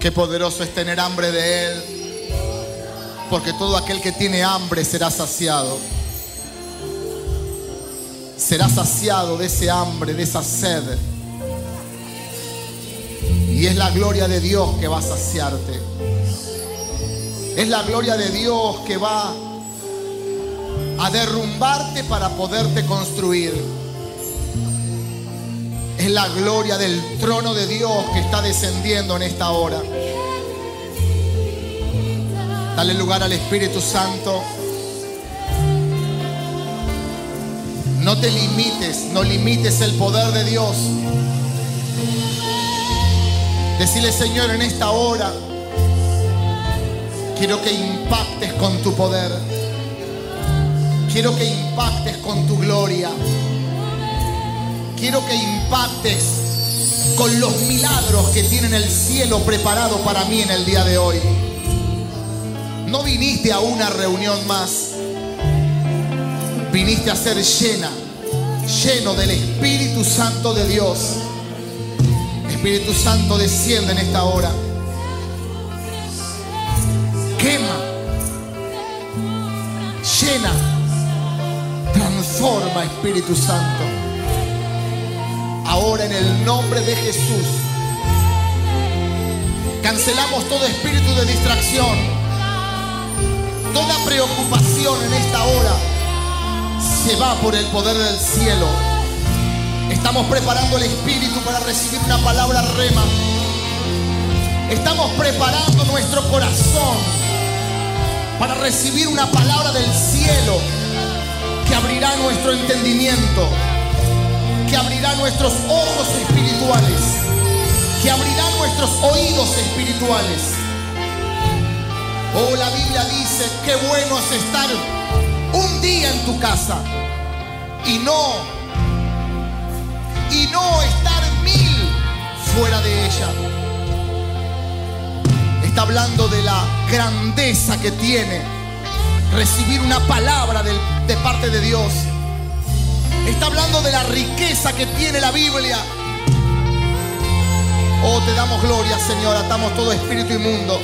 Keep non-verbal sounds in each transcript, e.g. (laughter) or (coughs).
Qué poderoso es tener hambre de Él. Porque todo aquel que tiene hambre será saciado. Será saciado de ese hambre, de esa sed. Y es la gloria de Dios que va a saciarte. Es la gloria de Dios que va a derrumbarte para poderte construir. Es la gloria del trono de Dios que está descendiendo en esta hora. Dale lugar al Espíritu Santo. No te limites, no limites el poder de Dios. Decirle, Señor, en esta hora, quiero que impactes con tu poder. Quiero que impactes con tu gloria. Quiero que impactes con los milagros que tienen el cielo preparado para mí en el día de hoy. No viniste a una reunión más. Viniste a ser llena, lleno del Espíritu Santo de Dios. Espíritu Santo desciende en esta hora. Espíritu Santo. Ahora en el nombre de Jesús. Cancelamos todo espíritu de distracción. Toda preocupación en esta hora se va por el poder del cielo. Estamos preparando el espíritu para recibir una palabra rema. Estamos preparando nuestro corazón para recibir una palabra del cielo abrirá nuestro entendimiento que abrirá nuestros ojos espirituales, que abrirá nuestros oídos espirituales. Oh, la Biblia dice, qué bueno es estar un día en tu casa y no, y no estar mil fuera de ella. Está hablando de la grandeza que tiene recibir una palabra de, de parte de Dios. Está hablando de la riqueza que tiene la Biblia. Oh, te damos gloria, Señor. Atamos todo espíritu inmundo.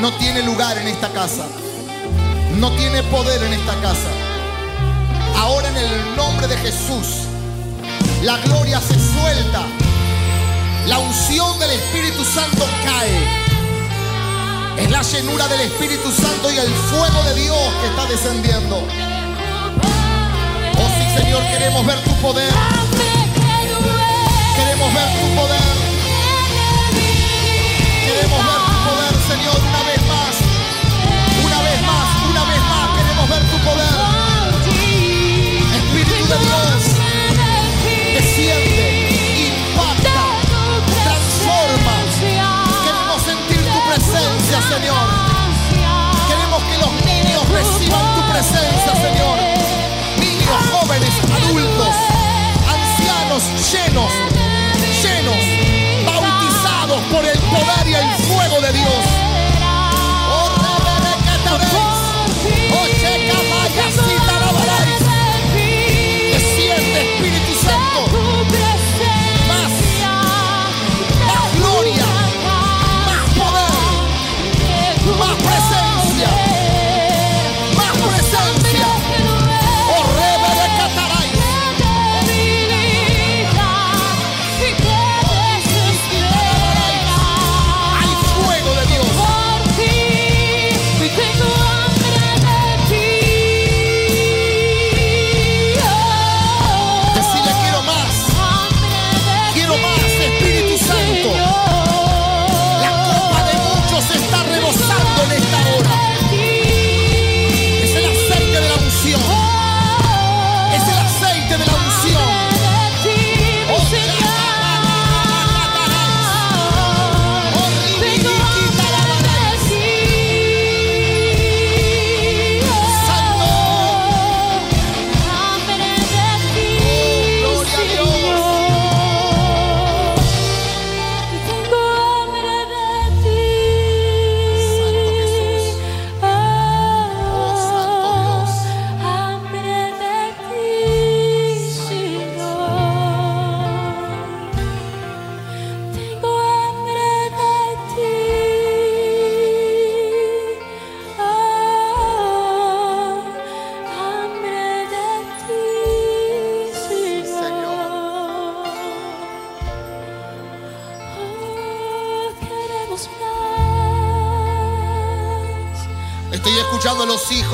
No tiene lugar en esta casa. No tiene poder en esta casa. Ahora en el nombre de Jesús, la gloria se suelta. La unción del Espíritu Santo cae. Es la llenura del Espíritu Santo y el fuego de Dios que está descendiendo. Oh sí, Señor, queremos ver tu poder. Queremos ver tu poder. Queremos ver tu poder, Señor, una vez más. Una vez más, una vez más. Queremos ver tu poder. Espíritu de Dios, Señor. Queremos que los niños reciban tu presencia, Señor. Niños, jóvenes, adultos, ancianos, llenos,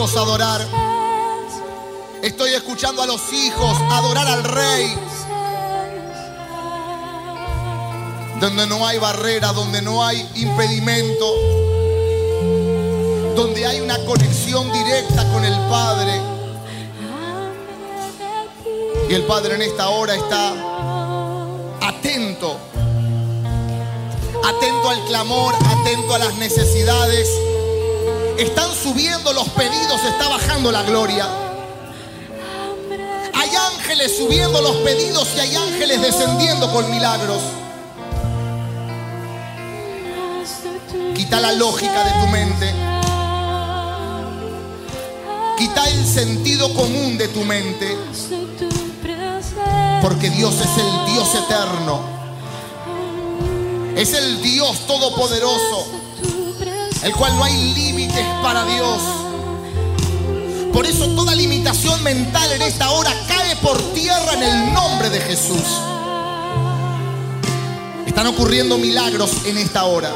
adorar. Estoy escuchando a los hijos adorar al rey. Donde no hay barrera, donde no hay impedimento. Donde hay una conexión directa con el Padre. Y el Padre en esta hora está atento. Atento al clamor, atento a las necesidades. Están subiendo los pedidos, está bajando la gloria. Hay ángeles subiendo los pedidos y hay ángeles descendiendo con milagros. Quita la lógica de tu mente. Quita el sentido común de tu mente. Porque Dios es el Dios eterno. Es el Dios todopoderoso. El cual no hay límites para Dios. Por eso toda limitación mental en esta hora cae por tierra en el nombre de Jesús. Están ocurriendo milagros en esta hora.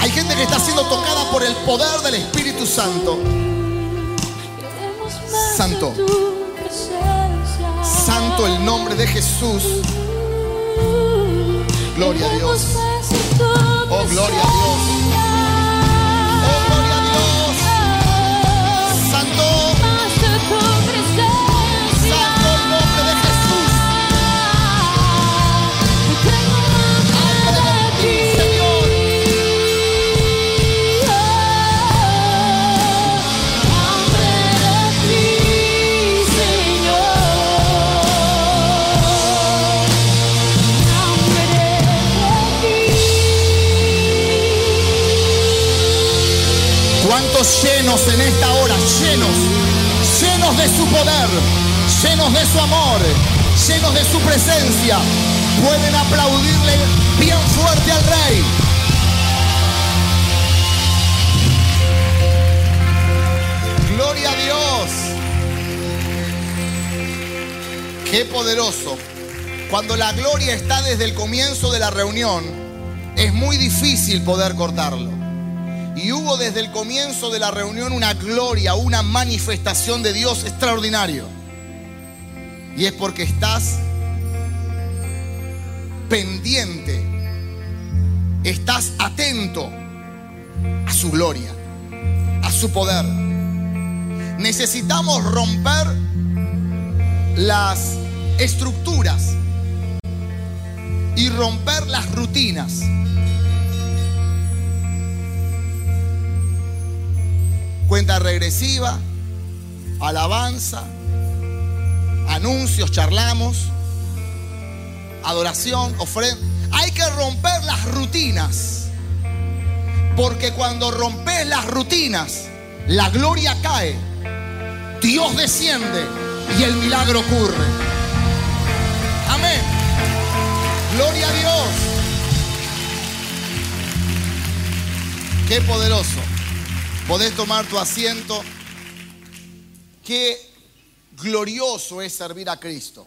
Hay gente que está siendo tocada por el poder del Espíritu Santo. Santo. Santo el nombre de Jesús. Gloria a Dios. Gloria a Dios. En esta hora? Llenos. Llenos de su poder. Llenos de su amor. Llenos de su presencia. Pueden aplaudirle bien fuerte al rey. Gloria a Dios. Qué poderoso. Cuando la gloria está desde el comienzo de la reunión, es muy difícil poder cortarlo. Y hubo desde el comienzo de la reunión una gloria, una manifestación de Dios extraordinario. Y es porque estás pendiente, estás atento a su gloria, a su poder. Necesitamos romper las estructuras y romper las rutinas. Cuenta regresiva, alabanza, anuncios, charlamos, adoración, ofrenda. Hay que romper las rutinas. Porque cuando rompes las rutinas, la gloria cae, Dios desciende y el milagro ocurre. Amén. Gloria a Dios. Qué poderoso. Podés tomar tu asiento. Qué glorioso es servir a Cristo.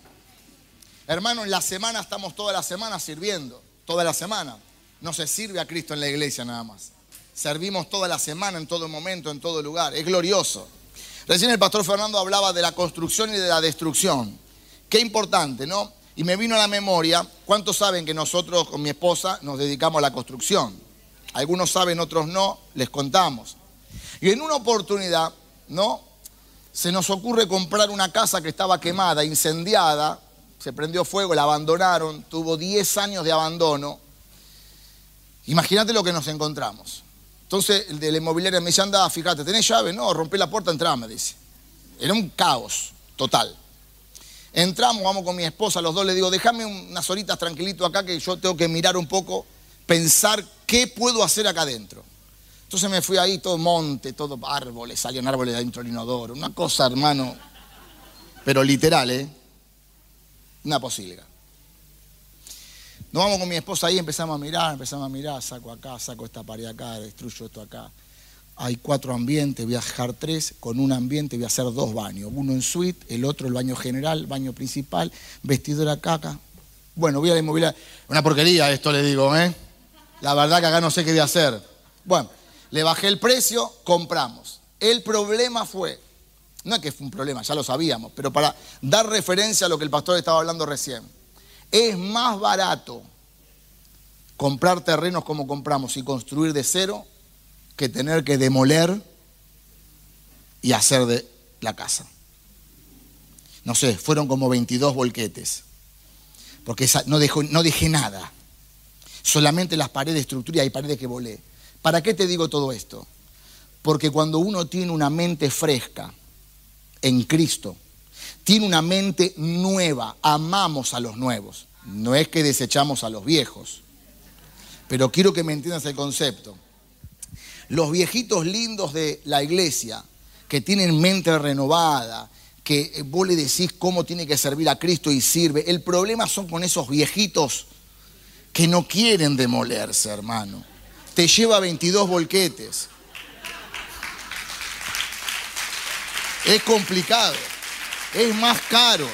Hermano, en la semana estamos toda la semana sirviendo. Toda la semana. No se sirve a Cristo en la iglesia nada más. Servimos toda la semana, en todo momento, en todo lugar. Es glorioso. Recién el pastor Fernando hablaba de la construcción y de la destrucción. Qué importante, ¿no? Y me vino a la memoria, ¿cuántos saben que nosotros con mi esposa nos dedicamos a la construcción? Algunos saben, otros no, les contamos. Y en una oportunidad, ¿no? Se nos ocurre comprar una casa que estaba quemada, incendiada, se prendió fuego, la abandonaron, tuvo 10 años de abandono. Imagínate lo que nos encontramos. Entonces el de la inmobiliaria me dice, anda, fíjate, ¿tenés llave? No, rompí la puerta, entrá, me dice. Era un caos total. Entramos, vamos con mi esposa, los dos le digo, déjame unas horitas tranquilito acá que yo tengo que mirar un poco, pensar qué puedo hacer acá adentro. Entonces me fui ahí, todo monte, todo árboles, salían árboles de adentro del inodoro. Una cosa, hermano, pero literal, ¿eh? Una posilga. Nos vamos con mi esposa ahí, empezamos a mirar, empezamos a mirar, saco acá, saco esta pared acá, destruyo esto acá. Hay cuatro ambientes, voy a dejar tres, con un ambiente voy a hacer dos baños. Uno en suite, el otro el baño general, baño principal, vestidora caca. Bueno, voy a la inmobiliaria. Una porquería esto le digo, ¿eh? La verdad que acá no sé qué voy a hacer. Bueno, Le bajé el precio, compramos. El problema fue, no es que fue un problema, ya lo sabíamos, pero para dar referencia a lo que el pastor estaba hablando recién, es más barato comprar terrenos como compramos y construir de cero que tener que demoler y hacer de la casa. No sé, fueron como 22 volquetes, porque no, no dejé nada, solamente las paredes de estructura y paredes que volé. ¿Para qué te digo todo esto? Porque cuando uno tiene una mente fresca en Cristo, tiene una mente nueva, amamos a los nuevos, no es que desechamos a los viejos, pero quiero que me entiendas el concepto. Los viejitos lindos de la iglesia, que tienen mente renovada, que vos le decís cómo tiene que servir a Cristo y sirve. El problema son con esos viejitos que no quieren demolerse, hermano. Te lleva 22 volquetes. Es complicado. Es más caro.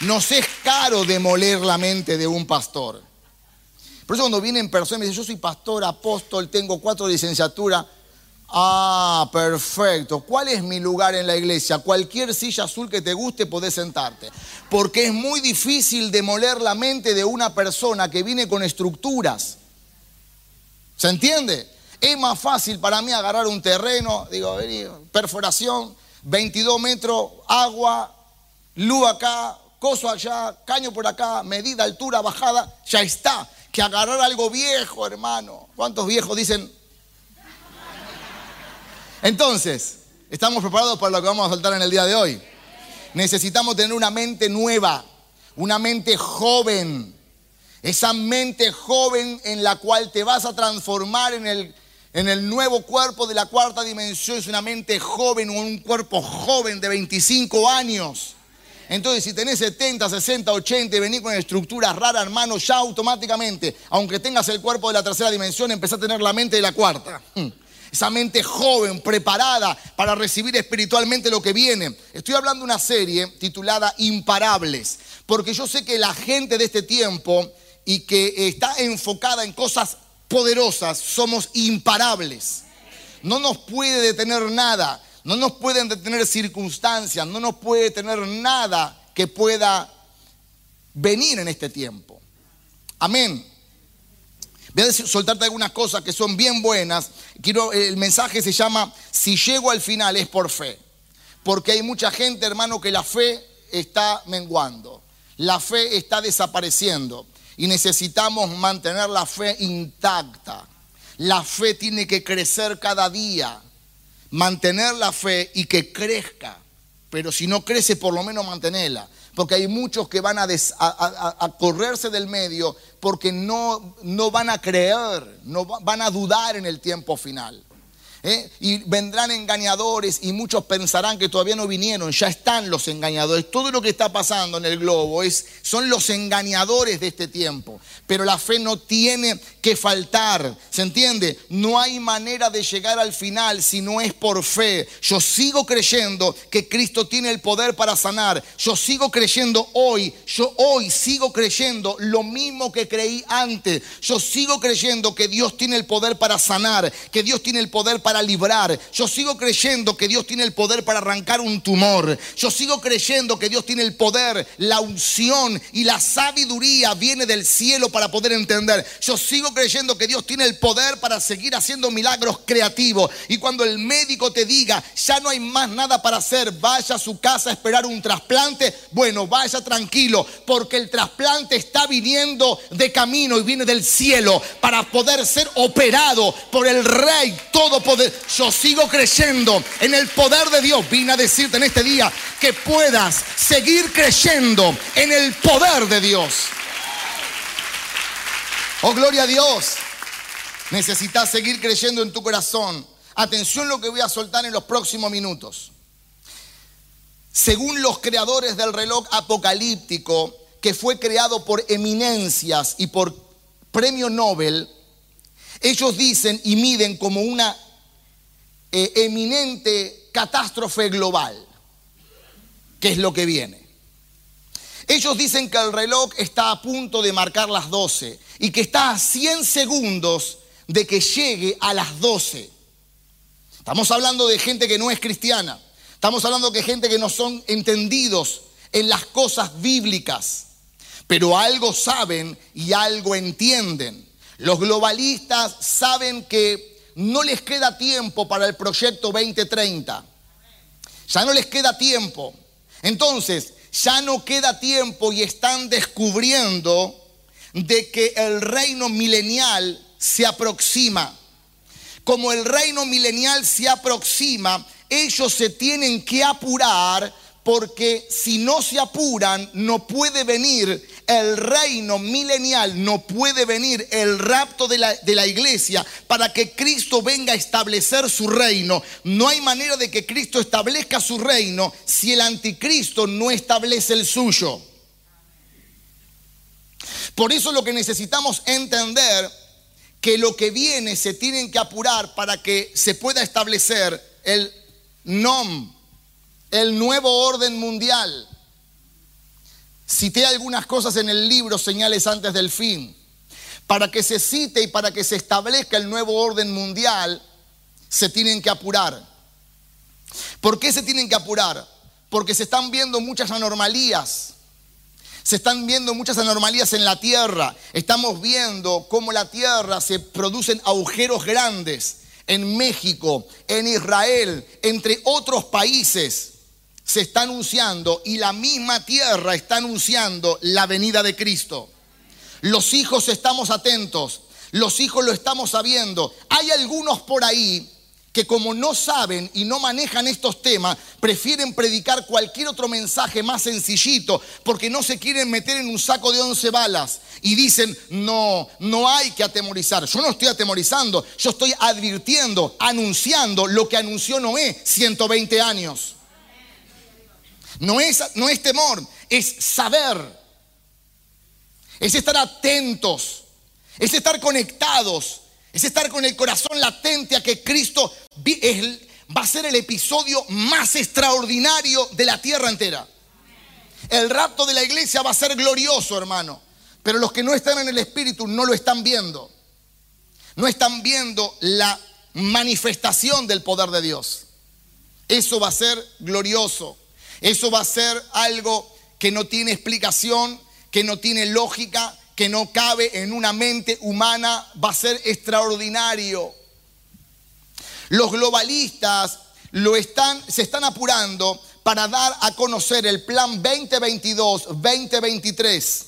Nos es caro demoler la mente de un pastor. Por eso cuando vienen personas y me dicen, yo soy pastor, apóstol, tengo cuatro licenciaturas. Ah, perfecto. ¿Cuál es mi lugar en la iglesia? Cualquier silla azul que te guste podés sentarte. Porque es muy difícil demoler la mente de una persona que viene con estructuras. ¿Se entiende? Es más fácil para mí agarrar un terreno, digo, perforación, 22 metros, agua, luz acá, coso allá, caño por acá, medida, altura, bajada, ya está que agarrar algo viejo, hermano. ¿Cuántos viejos dicen? Entonces, ¿estamos preparados para lo que vamos a saltar en el día de hoy? Necesitamos tener una mente nueva, una mente joven. Esa mente joven en la cual te vas a transformar en el, en el nuevo cuerpo de la cuarta dimensión. Es una mente joven, un cuerpo joven de 25 años. Entonces, si tenés 70, 60, 80 y venís con estructuras raras, hermano, ya automáticamente, aunque tengas el cuerpo de la tercera dimensión, empezás a tener la mente de la cuarta. Hmm. Esa mente joven, preparada para recibir espiritualmente lo que viene. Estoy hablando de una serie titulada Imparables, porque yo sé que la gente de este tiempo y que está enfocada en cosas poderosas, somos imparables. No nos puede detener nada. No nos pueden detener circunstancias, no nos puede tener nada que pueda venir en este tiempo. Amén. Voy a soltarte algunas cosas que son bien buenas. Quiero, el mensaje se llama, si llego al final es por fe. Porque hay mucha gente, hermano, que la fe está menguando. La fe está desapareciendo. Y necesitamos mantener la fe intacta. La fe tiene que crecer cada día mantener la fe y que crezca. Pero si no crece, por lo menos mantenerla. Porque hay muchos que van a, correrse del medio porque no, no van a creer, no van a dudar en el tiempo final. ¿Eh? Y vendrán engañadores y muchos pensarán que todavía no vinieron, ya están los engañadores. Todo lo que está pasando en el globo es, son los engañadores de este tiempo. Pero la fe no tiene que faltar, ¿se entiende? No hay manera de llegar al final si no es por fe. Yo sigo creyendo que Cristo tiene el poder para sanar. Yo sigo creyendo hoy, yo hoy sigo creyendo lo mismo que creí antes. Yo sigo creyendo que Dios tiene el poder para sanar, que Dios tiene el poder para para librar. Yo sigo creyendo que Dios tiene el poder para arrancar un tumor. Yo sigo creyendo que Dios tiene el poder, la unción y la sabiduría viene del cielo para poder entender. Yo sigo creyendo que Dios tiene el poder para seguir haciendo milagros creativos. Y cuando el médico te diga, ya no hay más nada para hacer, vaya a su casa a esperar un trasplante, bueno, vaya tranquilo, porque el trasplante está viniendo de camino y viene del cielo para poder ser operado por el Rey Todopoderoso yo sigo creyendo en el poder de Dios. Vine a decirte en este día que puedas seguir creyendo en el poder de Dios. Oh, gloria a Dios. Necesitas seguir creyendo en tu corazón. Atención lo que voy a soltar en los próximos minutos. Según los creadores del reloj apocalíptico, que fue creado por eminencias y por premio Nobel, ellos dicen y miden como una eh, eminente catástrofe global, que es lo que viene. Ellos dicen que el reloj está a punto de marcar las 12 y que está a 100 segundos de que llegue a las 12. Estamos hablando de gente que no es cristiana. Estamos hablando de gente que no son entendidos en las cosas bíblicas, pero algo saben y algo entienden. Los globalistas saben que no les queda tiempo para el proyecto 2030. Ya no les queda tiempo. Entonces, ya no queda tiempo y están descubriendo de que el reino milenial se aproxima. Como el reino milenial se aproxima, ellos se tienen que apurar porque si no se apuran no puede venir el reino milenial, no puede venir el rapto de la, de la, iglesia para que Cristo venga a establecer su reino. No hay manera de que Cristo establezca su reino si el anticristo no establece el suyo. Por eso lo que necesitamos entender que lo que viene se tienen que apurar para que se pueda establecer el NOM, el nuevo orden mundial. Cité algunas cosas en el libro Señales antes del fin. Para que se cite y para que se establezca el nuevo orden mundial, se tienen que apurar. ¿Por qué se tienen que apurar? Porque se están viendo muchas anormalías. Se están viendo muchas anormalías en la tierra. Estamos viendo cómo la tierra se producen agujeros grandes en México, en Israel, entre otros países. Se está anunciando y la misma tierra está anunciando la venida de Cristo. Los hijos estamos atentos, los hijos lo estamos sabiendo. Hay algunos por ahí que como no saben y no manejan estos temas, prefieren predicar cualquier otro mensaje más sencillito porque no se quieren meter en un saco de once balas y dicen, no, no hay que atemorizar. Yo no estoy atemorizando, yo estoy advirtiendo, anunciando lo que anunció Noé 120 años. No es, no es temor, es saber, es estar atentos, es estar conectados es estar con el corazón latente a que Cristo va a ser el episodio más extraordinario de la tierra entera. El rapto de la iglesia va a ser glorioso, hermano. Pero los que no están en el Espíritu no lo están viendo. No están viendo la manifestación del poder de Dios. Eso va a ser glorioso. Eso va a ser algo que no tiene explicación, que no tiene lógica, que no cabe en una mente humana va a ser extraordinario. Los globalistas lo están, se están apurando para dar a conocer el plan 2022-2023.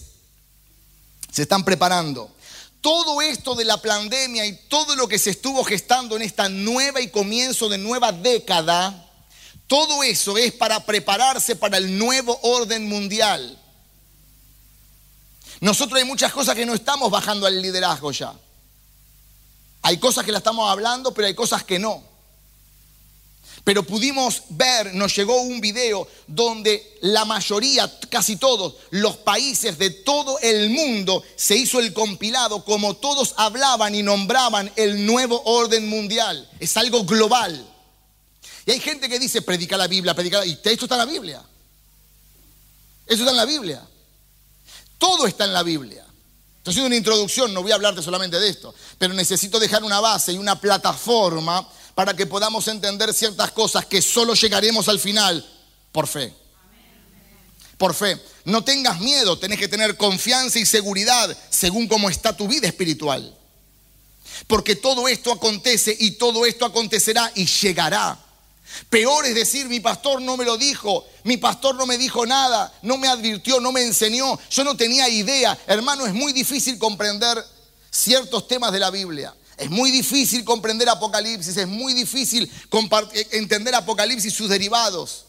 Se están preparando. Todo esto de la pandemia y todo lo que se estuvo gestando en esta nueva y comienzo de nueva década, todo eso es para prepararse para el nuevo orden mundial. Nosotros hay muchas cosas que no estamos bajando al liderazgo ya. Hay cosas que la estamos hablando, pero hay cosas que no. Pero pudimos ver, nos llegó un video donde la mayoría, casi todos, los países de todo el mundo se hizo el compilado, como todos hablaban y nombraban el nuevo orden mundial. Es algo global. Y hay gente que dice, predica la Biblia, predica la... Y esto está en la Biblia. Eso está en la Biblia. Todo está en la Biblia. Estoy haciendo una introducción, no voy a hablarte solamente de esto, pero necesito dejar una base y una plataforma para que podamos entender ciertas cosas que solo llegaremos al final por fe. Por fe. No tengas miedo, tenés que tener confianza y seguridad según cómo está tu vida espiritual. Porque todo esto acontece y todo esto acontecerá y llegará. Peor es decir, mi pastor no me lo dijo, mi pastor no me dijo nada, no me advirtió, no me enseñó, yo no tenía idea. Hermano, es muy difícil comprender ciertos temas de la Biblia. Es muy difícil comprender Apocalipsis, es muy difícil eh, entender Apocalipsis y sus derivados.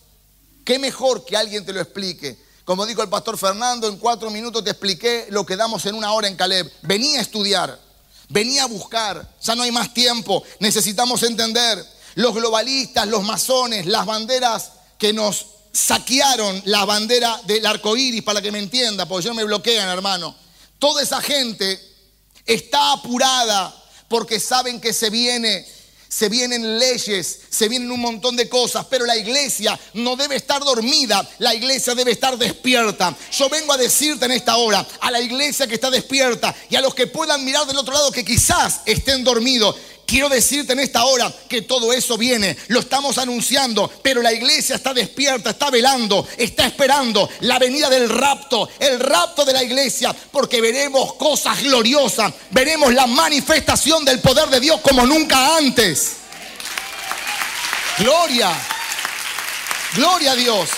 ¿Qué mejor que alguien te lo explique? Como dijo el pastor Fernando, en cuatro minutos te expliqué lo que damos en una hora en Caleb. Venía a estudiar, venía a buscar, ya no hay más tiempo, necesitamos entender los globalistas, los masones, las banderas que nos saquearon la bandera del arco iris, para que me entienda, porque yo me bloquean, hermano. Toda esa gente está apurada porque saben que se viene se vienen leyes, se vienen un montón de cosas, pero la iglesia no debe estar dormida, la iglesia debe estar despierta. Yo vengo a decirte en esta hora, a la iglesia que está despierta y a los que puedan mirar del otro lado que quizás estén dormidos, Quiero decirte en esta hora que todo eso viene, lo estamos anunciando, pero la iglesia está despierta, está velando, está esperando la venida del rapto, el rapto de la iglesia, porque veremos cosas gloriosas, veremos la manifestación del poder de Dios como nunca antes. Gloria, gloria a Dios.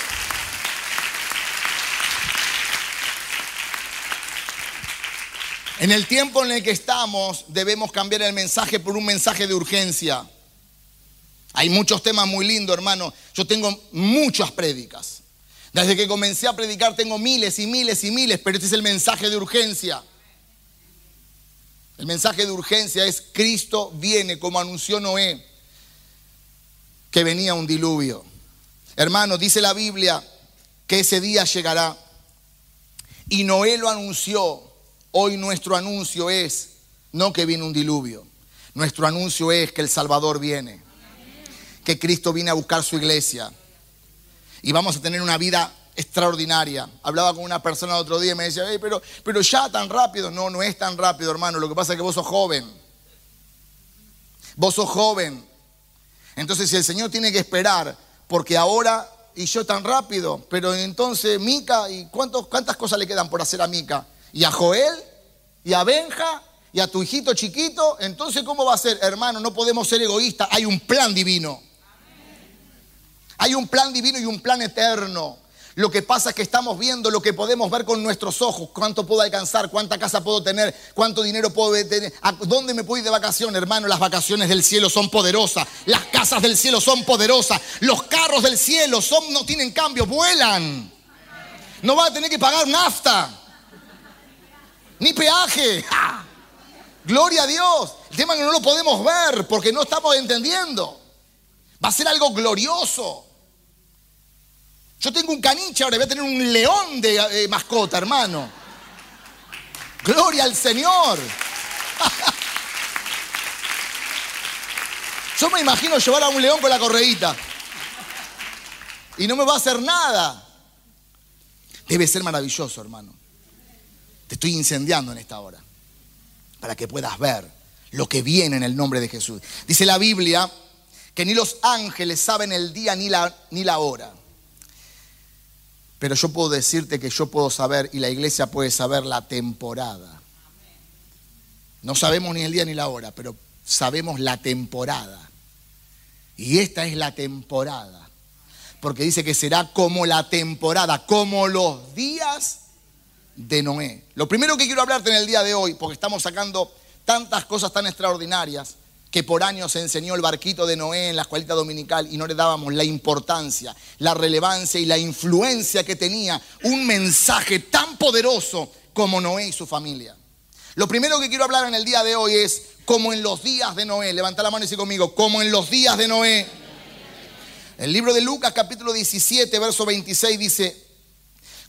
En el tiempo en el que estamos debemos cambiar el mensaje por un mensaje de urgencia. Hay muchos temas muy lindos, hermano. Yo tengo muchas prédicas. Desde que comencé a predicar tengo miles y miles y miles, pero este es el mensaje de urgencia. El mensaje de urgencia es Cristo viene, como anunció Noé, que venía un diluvio. Hermano, dice la Biblia que ese día llegará. Y Noé lo anunció Hoy nuestro anuncio es no que viene un diluvio, nuestro anuncio es que el Salvador viene, que Cristo viene a buscar su iglesia y vamos a tener una vida extraordinaria. Hablaba con una persona el otro día y me decía, pero, pero ya tan rápido. No, no es tan rápido, hermano. Lo que pasa es que vos sos joven. Vos sos joven. Entonces, si el Señor tiene que esperar, porque ahora y yo tan rápido, pero entonces Mica, ¿y cuántos, cuántas cosas le quedan por hacer a Mica? Y a Joel y a Benja y a tu hijito chiquito, entonces ¿cómo va a ser? Hermano, no podemos ser egoístas, hay un plan divino. Hay un plan divino y un plan eterno. Lo que pasa es que estamos viendo lo que podemos ver con nuestros ojos, cuánto puedo alcanzar, cuánta casa puedo tener, cuánto dinero puedo tener, a dónde me puedo ir de vacaciones, hermano. Las vacaciones del cielo son poderosas, las casas del cielo son poderosas, los carros del cielo son, no tienen cambio, vuelan. No va a tener que pagar nafta ni peaje. Gloria a Dios. El tema que no lo podemos ver porque no estamos entendiendo. Va a ser algo glorioso. Yo tengo un caniche, ahora voy a tener un león de eh, mascota, hermano. Gloria al Señor. (laughs) Yo me imagino llevar a un león con la correíta. Y no me va a hacer nada. Debe ser maravilloso, hermano. Te estoy incendiando en esta hora para que puedas ver lo que viene en el nombre de Jesús. Dice la Biblia que ni los ángeles saben el día ni la, ni la hora. Pero yo puedo decirte que yo puedo saber y la iglesia puede saber la temporada. No sabemos ni el día ni la hora, pero sabemos la temporada. Y esta es la temporada. Porque dice que será como la temporada, como los días de Noé. Lo primero que quiero hablarte en el día de hoy, porque estamos sacando tantas cosas tan extraordinarias que por años se enseñó el barquito de Noé en la escuelita dominical y no le dábamos la importancia, la relevancia y la influencia que tenía un mensaje tan poderoso como Noé y su familia. Lo primero que quiero hablar en el día de hoy es como en los días de Noé. Levanta la mano y dice conmigo, como en los días de Noé. El libro de Lucas capítulo 17, verso 26 dice,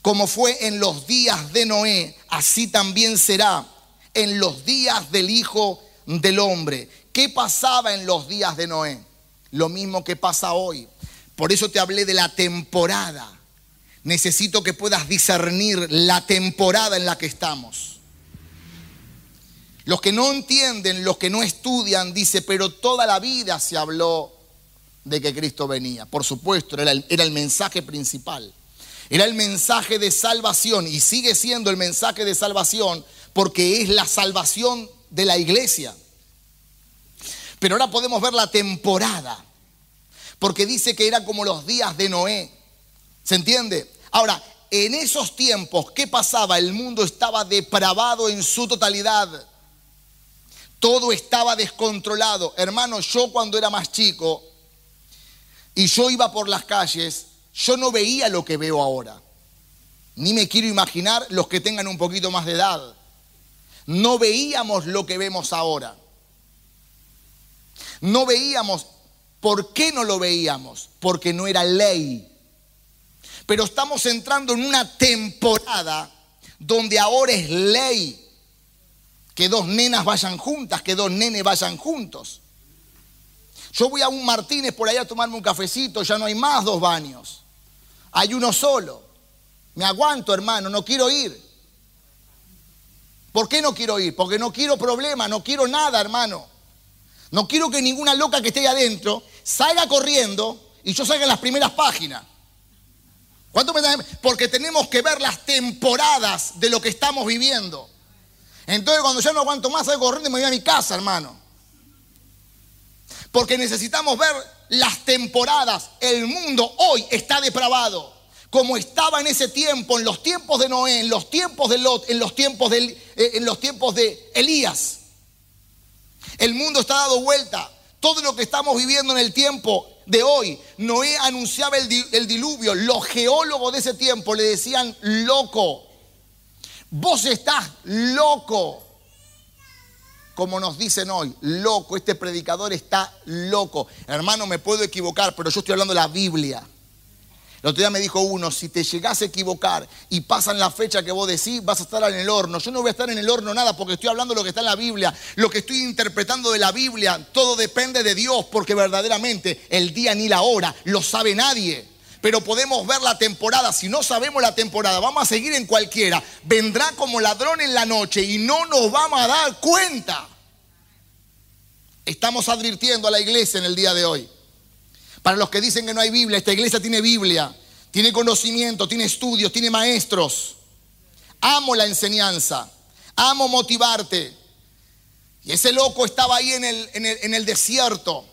como fue en los días de Noé, así también será en los días del Hijo del Hombre. ¿Qué pasaba en los días de Noé? Lo mismo que pasa hoy. Por eso te hablé de la temporada. Necesito que puedas discernir la temporada en la que estamos. Los que no entienden, los que no estudian, dice, pero toda la vida se habló de que Cristo venía. Por supuesto, era el, era el mensaje principal. Era el mensaje de salvación y sigue siendo el mensaje de salvación porque es la salvación de la iglesia. Pero ahora podemos ver la temporada, porque dice que era como los días de Noé. ¿Se entiende? Ahora, en esos tiempos, ¿qué pasaba? El mundo estaba depravado en su totalidad. Todo estaba descontrolado. Hermano, yo cuando era más chico y yo iba por las calles, yo no veía lo que veo ahora. Ni me quiero imaginar los que tengan un poquito más de edad. No veíamos lo que vemos ahora. No veíamos. ¿Por qué no lo veíamos? Porque no era ley. Pero estamos entrando en una temporada donde ahora es ley que dos nenas vayan juntas, que dos nenes vayan juntos. Yo voy a un Martínez por allá a tomarme un cafecito, ya no hay más dos baños. Hay uno solo. Me aguanto, hermano, no quiero ir. ¿Por qué no quiero ir? Porque no quiero problema, no quiero nada, hermano. No quiero que ninguna loca que esté ahí adentro salga corriendo y yo salga en las primeras páginas. ¿Cuánto me Porque tenemos que ver las temporadas de lo que estamos viviendo. Entonces cuando ya no aguanto más, salgo corriendo y me voy a mi casa, hermano. Porque necesitamos ver las temporadas. El mundo hoy está depravado. Como estaba en ese tiempo, en los tiempos de Noé, en los tiempos de Lot, en los tiempos de, eh, en los tiempos de Elías. El mundo está dado vuelta. Todo lo que estamos viviendo en el tiempo de hoy, Noé anunciaba el, el diluvio. Los geólogos de ese tiempo le decían loco. Vos estás loco. Como nos dicen hoy, loco, este predicador está loco. Hermano, me puedo equivocar, pero yo estoy hablando de la Biblia. El otro día me dijo uno, si te llegas a equivocar y pasan la fecha que vos decís, vas a estar en el horno. Yo no voy a estar en el horno nada porque estoy hablando de lo que está en la Biblia, lo que estoy interpretando de la Biblia. Todo depende de Dios porque verdaderamente el día ni la hora lo sabe nadie. Pero podemos ver la temporada. Si no sabemos la temporada, vamos a seguir en cualquiera. Vendrá como ladrón en la noche y no nos vamos a dar cuenta. Estamos advirtiendo a la iglesia en el día de hoy. Para los que dicen que no hay Biblia, esta iglesia tiene Biblia, tiene conocimiento, tiene estudios, tiene maestros. Amo la enseñanza, amo motivarte. Y ese loco estaba ahí en el, en el, desierto,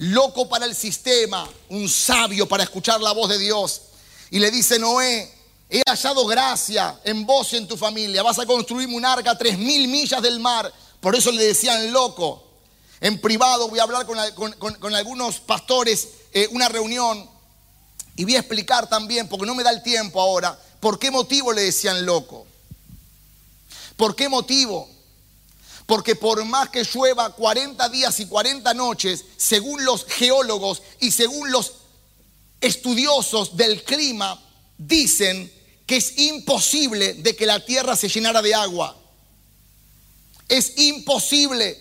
loco para el sistema, un sabio para escuchar la voz de Dios. Y le dice, Noé, he hallado gracia en vos y en tu familia. Vas a construirme un arca a tres mil millas del mar. Por eso le decían loco. En privado voy a hablar con, algunos pastores, eh, una reunión, y voy a explicar también, porque no me da el tiempo ahora, por qué motivo le decían loco. ¿Por qué motivo? Porque por más que llueva 40 días y 40 noches, según los geólogos y según los estudiosos del clima, dicen que es imposible de que la tierra se llenara de agua. Es imposible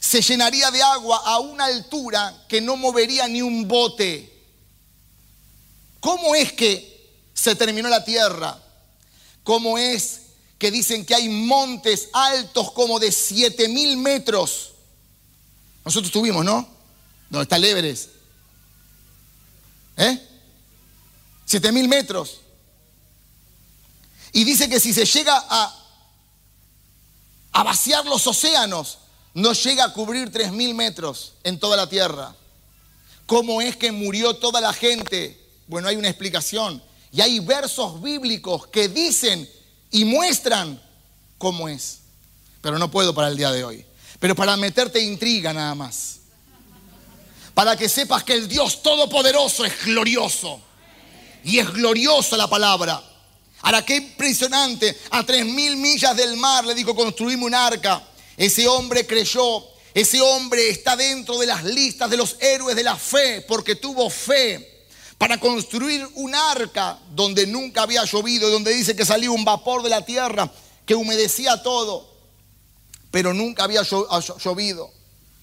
se llenaría de agua a una altura que no movería ni un bote. ¿Cómo es que se terminó la tierra? ¿Cómo es que dicen que hay montes altos como de 7 mil metros? Nosotros tuvimos, ¿no? ¿Dónde está el Everest? ¿Eh? 7 mil metros. Y dice que si se llega a, a vaciar los océanos, no llega a cubrir tres mil metros en toda la tierra. ¿Cómo es que murió toda la gente? Bueno, hay una explicación. Y hay versos bíblicos que dicen y muestran cómo es. Pero no puedo para el día de hoy. Pero para meterte intriga nada más. Para que sepas que el Dios Todopoderoso es glorioso. Y es gloriosa la palabra. Ahora, qué impresionante. A tres mil millas del mar le dijo, construimos un arca ese hombre creyó, ese hombre está dentro de las listas de los héroes de la fe porque tuvo fe para construir un arca donde nunca había llovido, donde dice que salió un vapor de la tierra que humedecía todo, pero nunca había llovido.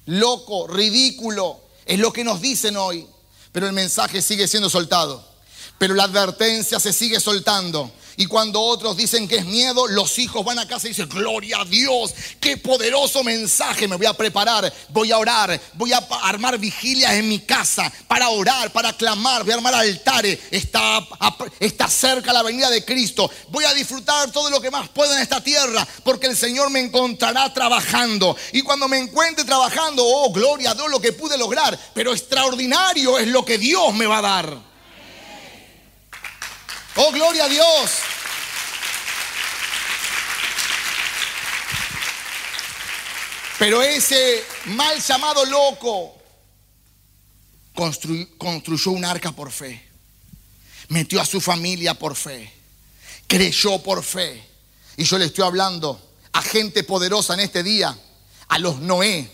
Loco, ridículo, es lo que nos dicen hoy, pero el mensaje sigue siendo soltado, pero la advertencia se sigue soltando. Y cuando otros dicen que es miedo, los hijos van a casa y dicen, gloria a Dios, qué poderoso mensaje, me voy a preparar, voy a orar, voy a armar vigilias en mi casa para orar, para clamar, voy a armar altares, está, está cerca la venida de Cristo, voy a disfrutar todo lo que más puedo en esta tierra, porque el Señor me encontrará trabajando. Y cuando me encuentre trabajando, oh, gloria a Dios lo que pude lograr, pero extraordinario es lo que Dios me va a dar. Oh, gloria a Dios. Pero ese mal llamado loco construyó un arca por fe. Metió a su familia por fe. Creyó por fe. Y yo le estoy hablando a gente poderosa en este día. A los Noé,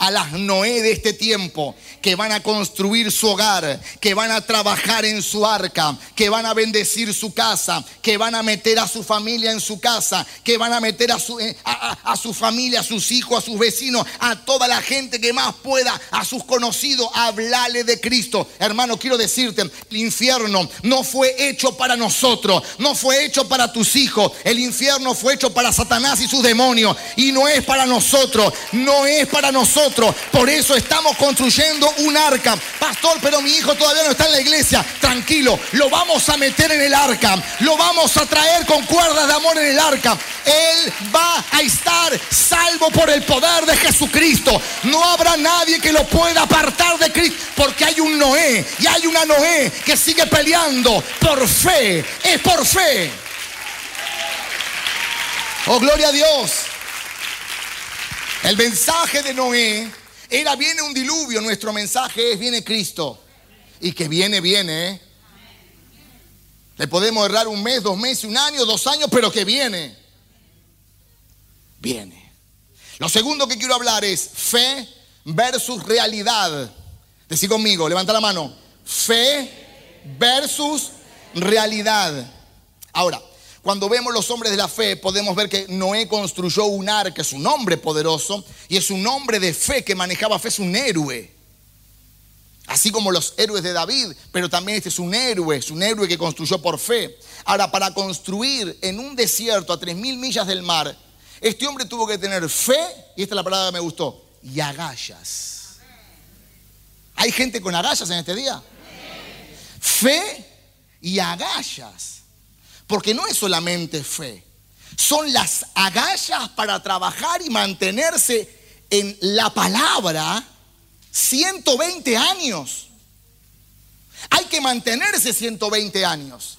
a las Noé de este tiempo que van a construir su hogar, que van a trabajar en su arca, que van a bendecir su casa, que van a meter a su familia en su casa, que van a meter a su, eh, a, su familia, a sus hijos, a sus vecinos, a toda la gente que más pueda, a sus conocidos, hablarle de Cristo. Hermano, quiero decirte, el infierno no fue hecho para nosotros, no fue hecho para tus hijos, el infierno fue hecho para Satanás y sus demonios y no es para nosotros, no es para nosotros. Por eso estamos construyendo un arca. Pastor, pero mi hijo todavía no está en la iglesia. Tranquilo, lo vamos a meter en el arca. Lo vamos a traer con cuerdas de amor en el arca. Él va a estar salvo por el poder de Jesucristo. No habrá nadie que lo pueda apartar de Cristo. Porque hay un Noé y hay una Noé que sigue peleando por fe. Es por fe. Oh, gloria a Dios. El mensaje de Noé era viene un diluvio, nuestro mensaje es viene Cristo. Y que viene, viene. ¿eh? Le podemos errar un mes, dos meses, un año, dos años, pero que viene. Viene. Lo segundo que quiero hablar es fe versus realidad. Decí conmigo, levanta la mano. Fe versus realidad. Ahora, cuando vemos los hombres de la fe, podemos ver que Noé construyó un arca, es un hombre poderoso y es un hombre de fe que manejaba fe, es un héroe. Así como los héroes de David, pero también este es un héroe, es un héroe que construyó por fe. Ahora, para construir en un desierto a tres mil millas del mar, este hombre tuvo que tener fe, y esta es la palabra que me gustó, y agallas. ¿Hay gente con agallas en este día? Fe y agallas. Porque no es solamente fe, son las agallas para trabajar y mantenerse en la palabra 120 años. Hay que mantenerse 120 años.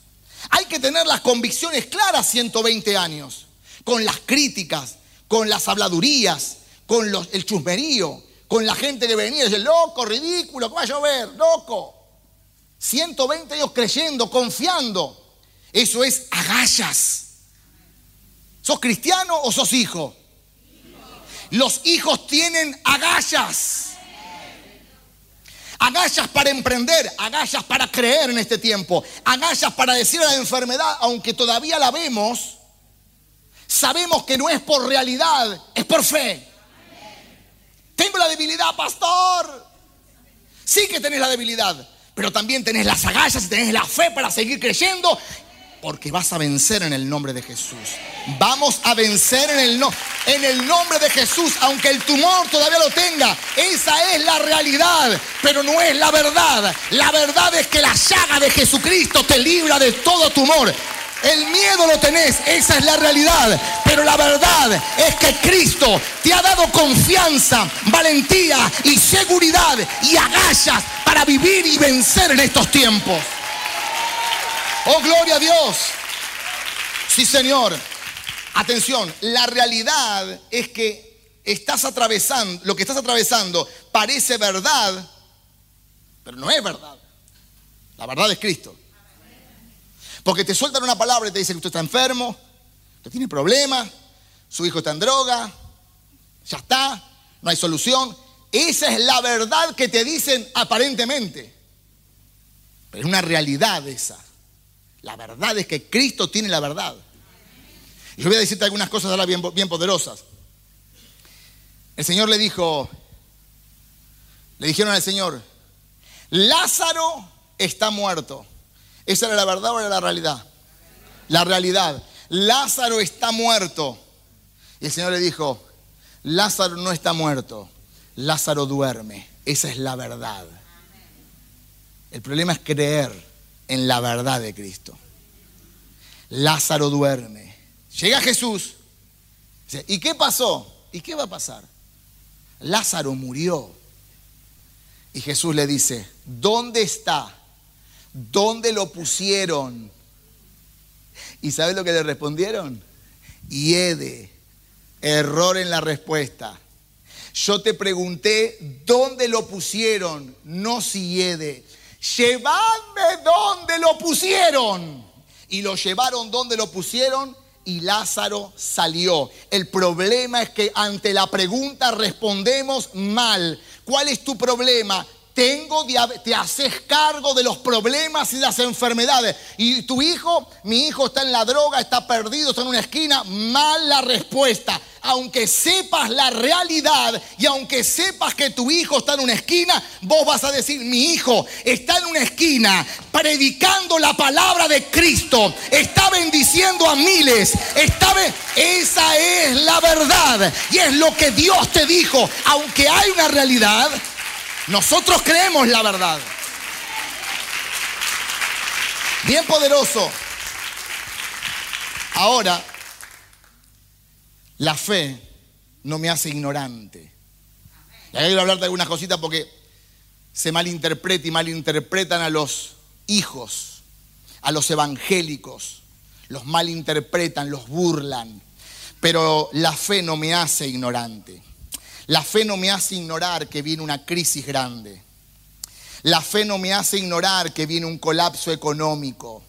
Hay que tener las convicciones claras 120 años. Con las críticas, con las habladurías, con el chusmerío, con la gente que venía y dice, loco, ridículo, ¿qué va a llover? Loco. 120 años creyendo, confiando. Eso es agallas. ¿Sos cristiano o sos hijo? Los hijos tienen agallas. Agallas para emprender, agallas para creer en este tiempo, agallas para decir a la enfermedad, aunque todavía la vemos, sabemos que no es por realidad, es por fe. Tengo la debilidad, pastor. Sí que tenés la debilidad, pero también tenés las agallas y tenés la fe para seguir creyendo porque vas a vencer en el nombre de Jesús. Vamos a vencer en el, no, en el nombre de Jesús, aunque el tumor todavía lo tenga. Esa es la realidad, pero no es la verdad. La verdad es que la llaga de Jesucristo te libra de todo tumor. El miedo lo tenés, esa es la realidad. Pero la verdad es que Cristo te ha dado confianza, valentía y seguridad y agallas para vivir y vencer en estos tiempos. Oh, gloria a Dios. Sí, Señor. Atención, la realidad es que estás atravesando, lo que estás atravesando parece verdad, pero no es verdad. La verdad es Cristo. Porque te sueltan una palabra y te dicen que usted está enfermo, usted tiene problemas, su hijo está en droga, ya está, no hay solución. Esa es la verdad que te dicen aparentemente. Pero es una realidad esa. La verdad es que Cristo tiene la verdad. Yo voy a decirte algunas cosas ahora bien poderosas. El Señor le dijo, le dijeron al Señor, Lázaro está muerto. ¿Esa era la verdad o era la realidad? La realidad. Lázaro está muerto. Y el Señor le dijo, Lázaro no está muerto, Lázaro duerme. Esa es la verdad. El problema es creer en la verdad de Cristo. Lázaro duerme. Llega Jesús. ¿Y qué pasó? ¿Y qué va a pasar? Lázaro murió. Y Jesús le dice, ¿dónde está? ¿Dónde lo pusieron? ¿Y sabe lo que le respondieron? Hiede. Error en la respuesta. Yo te pregunté dónde lo pusieron, no si hiede llevadme donde lo pusieron. Y lo llevaron donde lo pusieron y Lázaro salió. El problema es que ante la pregunta respondemos mal. ¿Cuál es tu problema? Tengo te haces cargo de los problemas y las enfermedades. Y tu hijo, mi hijo está en la droga, está perdido, está en una esquina. Mal la respuesta. Aunque sepas la realidad y aunque sepas que tu hijo está en una esquina, vos vas a decir, mi hijo está en una esquina predicando la palabra de Cristo, está bendiciendo a miles, esa es la verdad y es lo que Dios te dijo, aunque hay una realidad, nosotros creemos la verdad. Bien poderoso. Ahora, la fe no me hace ignorante. Y ahí quiero hablar de algunas cositas porque se malinterpreta y malinterpretan a los hijos, a los evangélicos. Los malinterpretan, los burlan. Pero la fe no me hace ignorante. La fe no me hace ignorar que viene una crisis grande. La fe no me hace ignorar que viene un colapso económico.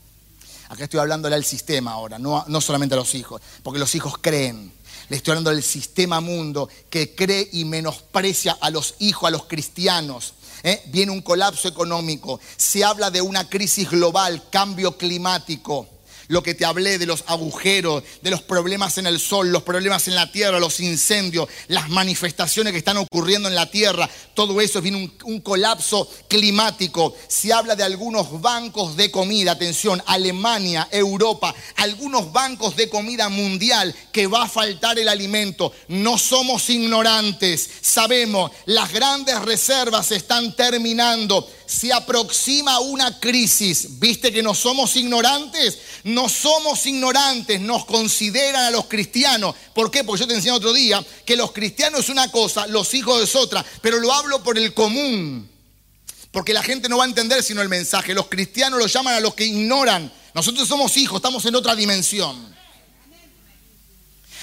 Acá estoy hablándole al sistema ahora, no, no solamente a los hijos, porque los hijos creen. Le estoy hablando del sistema mundo que cree y menosprecia a los hijos, a los cristianos. ¿eh? Viene un colapso económico. Se habla de una crisis global, cambio climático lo que te hablé de los agujeros, de los problemas en el sol, los problemas en la tierra, los incendios, las manifestaciones que están ocurriendo en la tierra, todo eso viene un, colapso climático. Se habla de algunos bancos de comida, atención, Alemania, Europa, algunos bancos de comida mundial que va a faltar el alimento. No somos ignorantes, sabemos, las grandes reservas están terminando se aproxima una crisis. ¿Viste que no somos ignorantes? No somos ignorantes, nos consideran a los cristianos. ¿Por qué? Porque yo te enseñé otro día que los cristianos es una cosa, los hijos es otra, pero lo hablo por el común. Porque la gente no va a entender sino el mensaje. Los cristianos lo llaman a los que ignoran. Nosotros somos hijos, estamos en otra dimensión.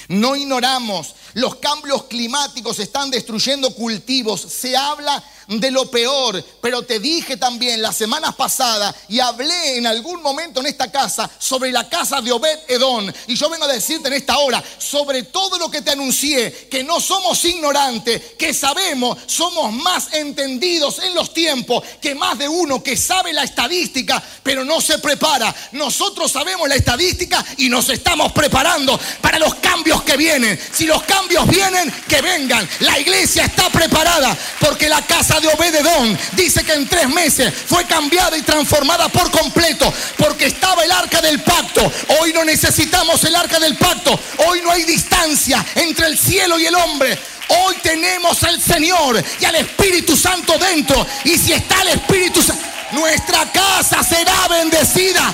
No ignoramos, los cambios climáticos están destruyendo cultivos. Se habla de lo peor. Pero te dije también las semanas pasadas y hablé en algún momento en esta casa sobre la casa de Obed Edón. Y yo vengo a decirte en esta hora sobre todo lo que te anuncié, que no somos ignorantes, que sabemos, somos más entendidos en los tiempos que más de uno que sabe la estadística, pero no se prepara. Nosotros sabemos la estadística y nos estamos preparando para los cambios que vienen. Si los cambios vienen, que vengan. La iglesia está preparada porque la casa de Obededón dice que en tres meses fue cambiada y transformada por completo porque estaba el arca del pacto. Hoy no necesitamos el arca del pacto. Hoy no hay distancia entre el cielo y el hombre. Hoy tenemos al Señor y al Espíritu Santo dentro. Y si está el Espíritu Santo, nuestra casa será bendecida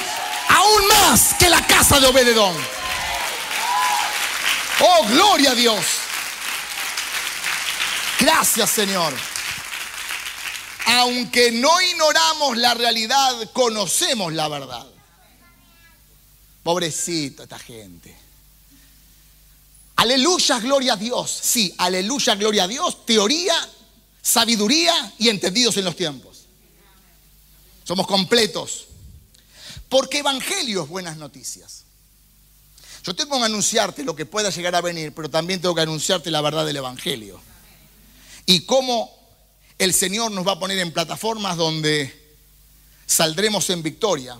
aún más que la casa de Obededón. Oh, gloria a Dios. Gracias, Señor aunque no ignoramos la realidad, conocemos la verdad. Pobrecito esta gente. Aleluya, gloria a Dios. Sí, aleluya, gloria a Dios. Teoría, sabiduría y entendidos en los tiempos. Somos completos. Porque Evangelio es buenas noticias. Yo tengo que anunciarte lo que pueda llegar a venir, pero también tengo que anunciarte la verdad del Evangelio. Y cómo el Señor nos va a poner en plataformas donde saldremos en victoria,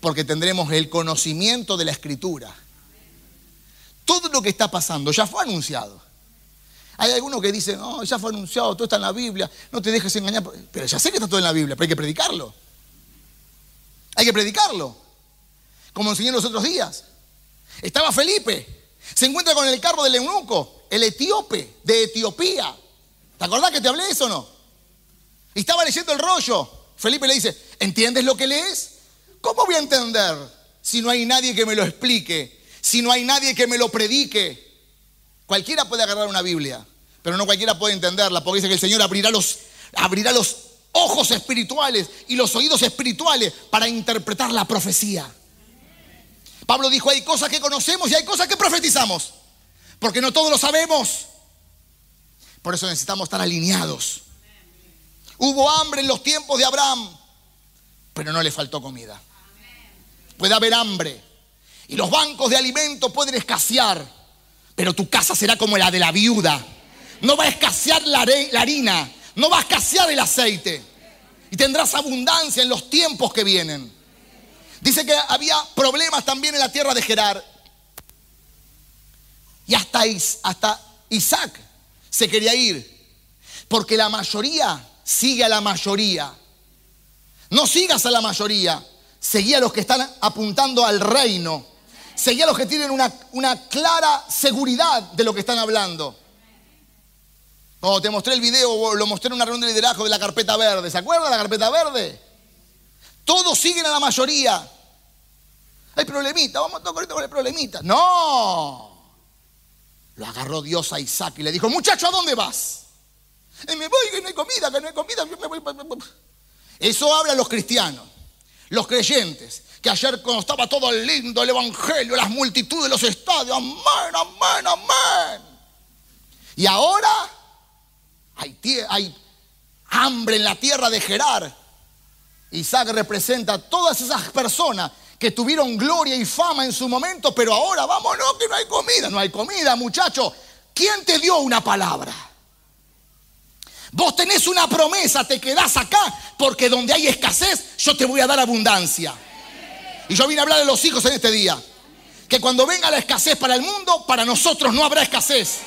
porque tendremos el conocimiento de la escritura. Todo lo que está pasando ya fue anunciado. Hay algunos que dicen, no, ya fue anunciado, todo está en la Biblia, no te dejes engañar. Pero ya sé que está todo en la Biblia, pero hay que predicarlo. Hay que predicarlo. Como enseñé los otros días. Estaba Felipe, se encuentra con el carro del eunuco, el etíope de Etiopía. ¿Te acordás que te hablé de eso o no? Estaba leyendo el rollo. Felipe le dice, ¿entiendes lo que lees? ¿Cómo voy a entender si no hay nadie que me lo explique? Si no hay nadie que me lo predique. Cualquiera puede agarrar una Biblia, pero no cualquiera puede entenderla, porque dice que el Señor abrirá los, abrirá los ojos espirituales y los oídos espirituales para interpretar la profecía. Pablo dijo, hay cosas que conocemos y hay cosas que profetizamos, porque no todos lo sabemos. Por eso necesitamos estar alineados Hubo hambre en los tiempos de Abraham, pero no le faltó comida. Puede haber hambre Y los bancos de alimentos pueden escasear, pero tu casa será como la de la viuda. No va a escasear la, harina, no va a escasear el aceite. Y tendrás abundancia en los tiempos que vienen. Dice que había problemas también en la tierra de Gerar. Y hasta, hasta Isaac se quería ir. Porque la mayoría sigue a la mayoría. No sigas a la mayoría. Seguí a los que están apuntando al reino. Seguí a los que tienen una, una clara seguridad de lo que están hablando. Oh, te mostré el video, lo mostré en una reunión de liderazgo de la carpeta verde. ¿Se acuerdan de la carpeta verde? Todos siguen a la mayoría. Hay problemita, vamos tocar con el problemita. No. Lo agarró Dios a Isaac y le dijo, muchacho, ¿a dónde vas? Y me voy, que no hay comida, que no hay comida. Yo me voy. Eso hablan los cristianos, los creyentes, que ayer cuando estaba todo lindo el evangelio, las multitudes, los estadios, amén, amén, amén. Y ahora hay, hay hambre en la tierra de Gerar. Isaac representa a todas esas personas que tuvieron gloria y fama en su momento, pero ahora vámonos que no hay comida. No hay comida, muchacho. ¿Quién te dio una palabra? Vos tenés una promesa, te quedás acá, porque donde hay escasez, yo te voy a dar abundancia. Y yo vine a hablar de los hijos en este día. Que cuando venga la escasez para el mundo, para nosotros no habrá escasez.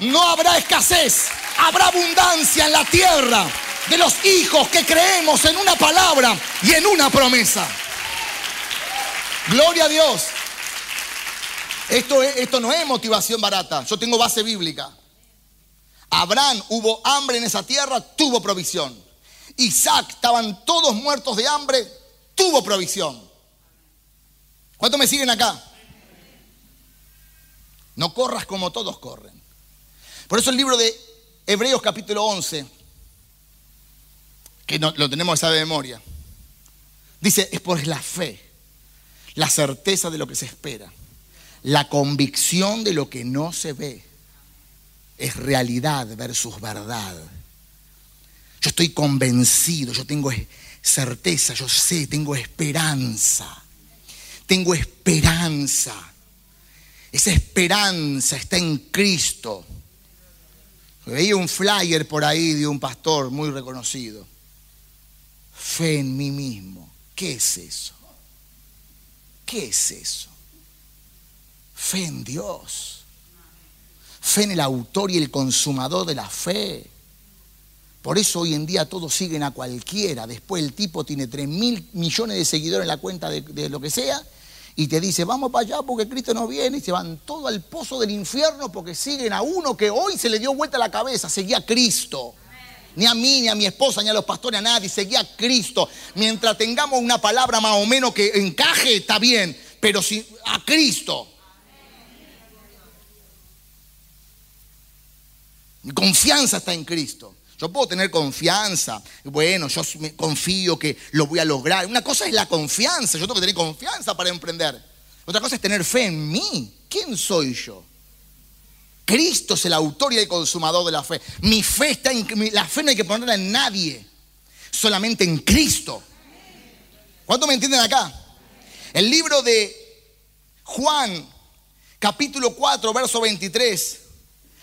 No habrá escasez, habrá abundancia en la tierra de los hijos que creemos en una palabra y en una promesa. Gloria a Dios. Esto, esto no es motivación barata. Yo tengo base bíblica. Abraham hubo hambre en esa tierra, tuvo provisión. Isaac estaban todos muertos de hambre, tuvo provisión. ¿Cuántos me siguen acá? No corras como todos corren. Por eso el libro de Hebreos capítulo 11, que no, lo tenemos esa de memoria, dice, es por la fe la certeza de lo que se espera, la convicción de lo que no se ve. Es realidad versus verdad. Yo estoy convencido, yo tengo certeza, yo sé, tengo esperanza. Tengo esperanza. Esa esperanza está en Cristo. Veía un flyer por ahí de un pastor muy reconocido. Fe en mí mismo. ¿Qué es eso? ¿Qué es eso? Fe en Dios. Fe en el autor y el consumador de la fe. Por eso hoy en día todos siguen a cualquiera. Después el tipo tiene 3 mil millones de seguidores en la cuenta de, lo que sea y te dice, vamos para allá porque Cristo no viene y se van todo al pozo del infierno porque siguen a uno que hoy se le dio vuelta la cabeza, seguía a Cristo ni a mí, ni a mi esposa, ni a los pastores, a nadie. Seguía a Cristo. Mientras tengamos una palabra más o menos que encaje, está bien. Pero si a Cristo. Mi confianza está en Cristo. Yo puedo tener confianza. Bueno, yo confío que lo voy a lograr. Una cosa es la confianza. Yo tengo que tener confianza para emprender. Otra cosa es tener fe en mí. ¿Quién soy yo? Cristo es el autor y el consumador de la fe. Mi fe está en la fe no hay que ponerla en nadie, solamente en Cristo. ¿Cuánto me entienden acá? El libro de Juan, capítulo 4, verso 23.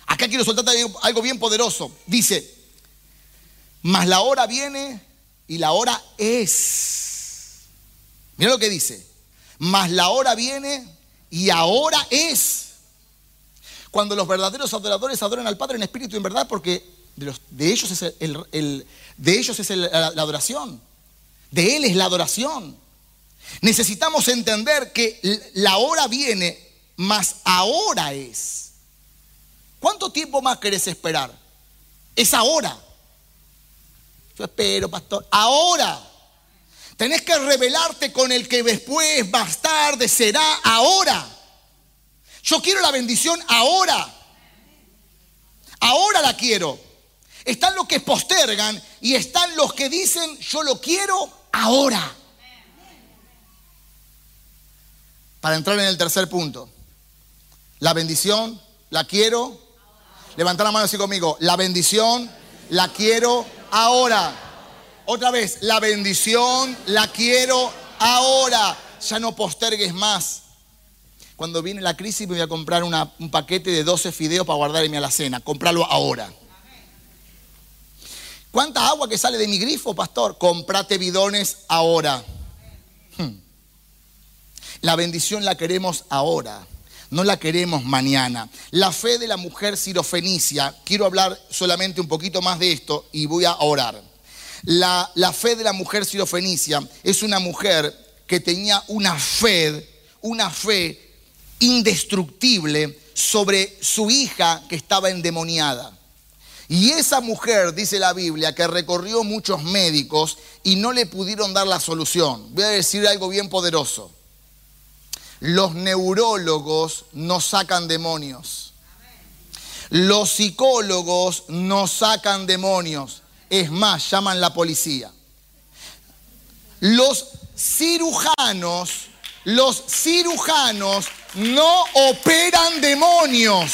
Acá quiero soltar algo bien poderoso. Dice, mas la hora viene y la hora es. Mira lo que dice. Mas la hora viene y ahora es cuando los verdaderos adoradores adoran al Padre en espíritu y en verdad, porque de, ellos es, el, de ellos es la adoración. De Él es la adoración. Necesitamos entender que la hora viene, mas ahora es. ¿Cuánto tiempo más querés esperar? Es ahora. Yo espero, pastor. Ahora. Tenés que revelarte con el que después, más tarde, será ahora. Yo quiero la bendición ahora. Ahora la quiero. Están los que postergan y están los que dicen, yo lo quiero ahora. Para entrar en el tercer punto. La bendición la quiero. Levantar la mano así conmigo. La bendición la quiero ahora. Otra vez, la bendición la quiero ahora. Ya no postergues más. Cuando viene la crisis me voy a comprar un paquete de 12 fideos para guardar en mi alacena. Comprarlo ahora. ¿Cuánta agua que sale de mi grifo, pastor? Comprate bidones ahora. Hmm. La bendición la queremos ahora, no la queremos mañana. La fe de la mujer sirofenicia, quiero hablar solamente un poquito más de esto y voy a orar. La, la fe de la mujer sirofenicia es una mujer que tenía una fe, una fe indestructible sobre su hija que estaba endemoniada. Y esa mujer, dice la Biblia, que recorrió muchos médicos y no le pudieron dar la solución. Voy a decir algo bien poderoso. Los neurólogos no sacan demonios. Los psicólogos no sacan demonios. Es más, llaman la policía. Los cirujanos, los cirujanos no operan demonios.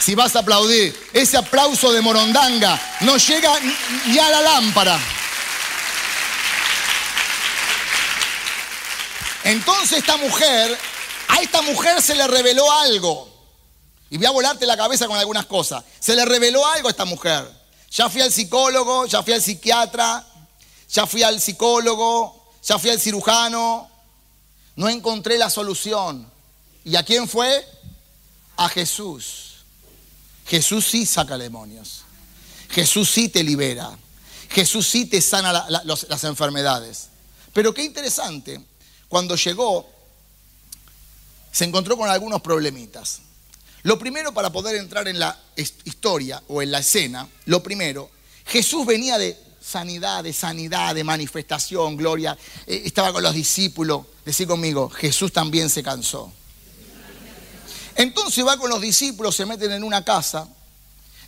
Si vas a aplaudir, ese aplauso de Morondanga no llega ni a la lámpara. Entonces esta mujer, a esta mujer se le reveló algo. Y voy a volarte la cabeza con algunas cosas. Se le reveló algo a esta mujer. Ya fui al psicólogo, ya fui al psiquiatra, ya fui al psicólogo, ya fui al cirujano. No encontré la solución. ¿Y a quién fue? A Jesús. Jesús sí saca demonios. Jesús sí te libera. Jesús sí te sana las enfermedades. Pero qué interesante, cuando llegó, se encontró con algunos problemitas. Lo primero para poder entrar en la historia o en la escena, lo primero, Jesús venía de sanidad, de sanidad, de manifestación, gloria. Eh, estaba con los discípulos. Decir conmigo, Jesús también se cansó. Entonces va con los discípulos, se meten en una casa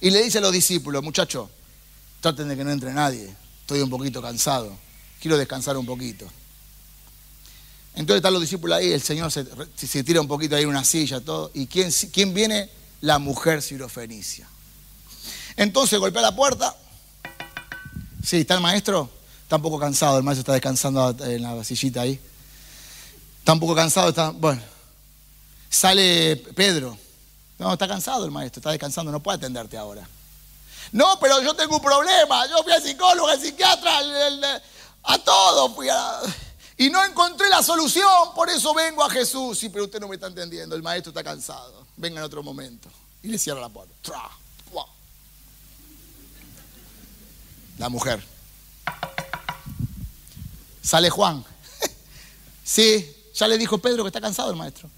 y le dice a los discípulos, muchachos, traten de que no entre nadie, estoy un poquito cansado, quiero descansar un poquito. Entonces están los discípulos ahí, el Señor se, tira un poquito ahí en una silla, todo. ¿Y quién, quién viene? La mujer sirofenicia. Entonces golpea la puerta. Sí, está el maestro. Está un poco cansado, el maestro está descansando en la sillita ahí. Está un poco cansado, está. Bueno, Sale Pedro. No, está cansado el maestro, está descansando, no puede atenderte ahora. No, pero yo tengo un problema. Yo fui al psicólogo, al psiquiatra, a todo fui. Y no encontré la solución, por eso vengo a Jesús. Sí, pero usted no me está entendiendo, el maestro está cansado. Venga en otro momento. Y le cierra la puerta. La mujer. Sale Juan. (laughs) Sí, ya le dijo Pedro que está cansado el maestro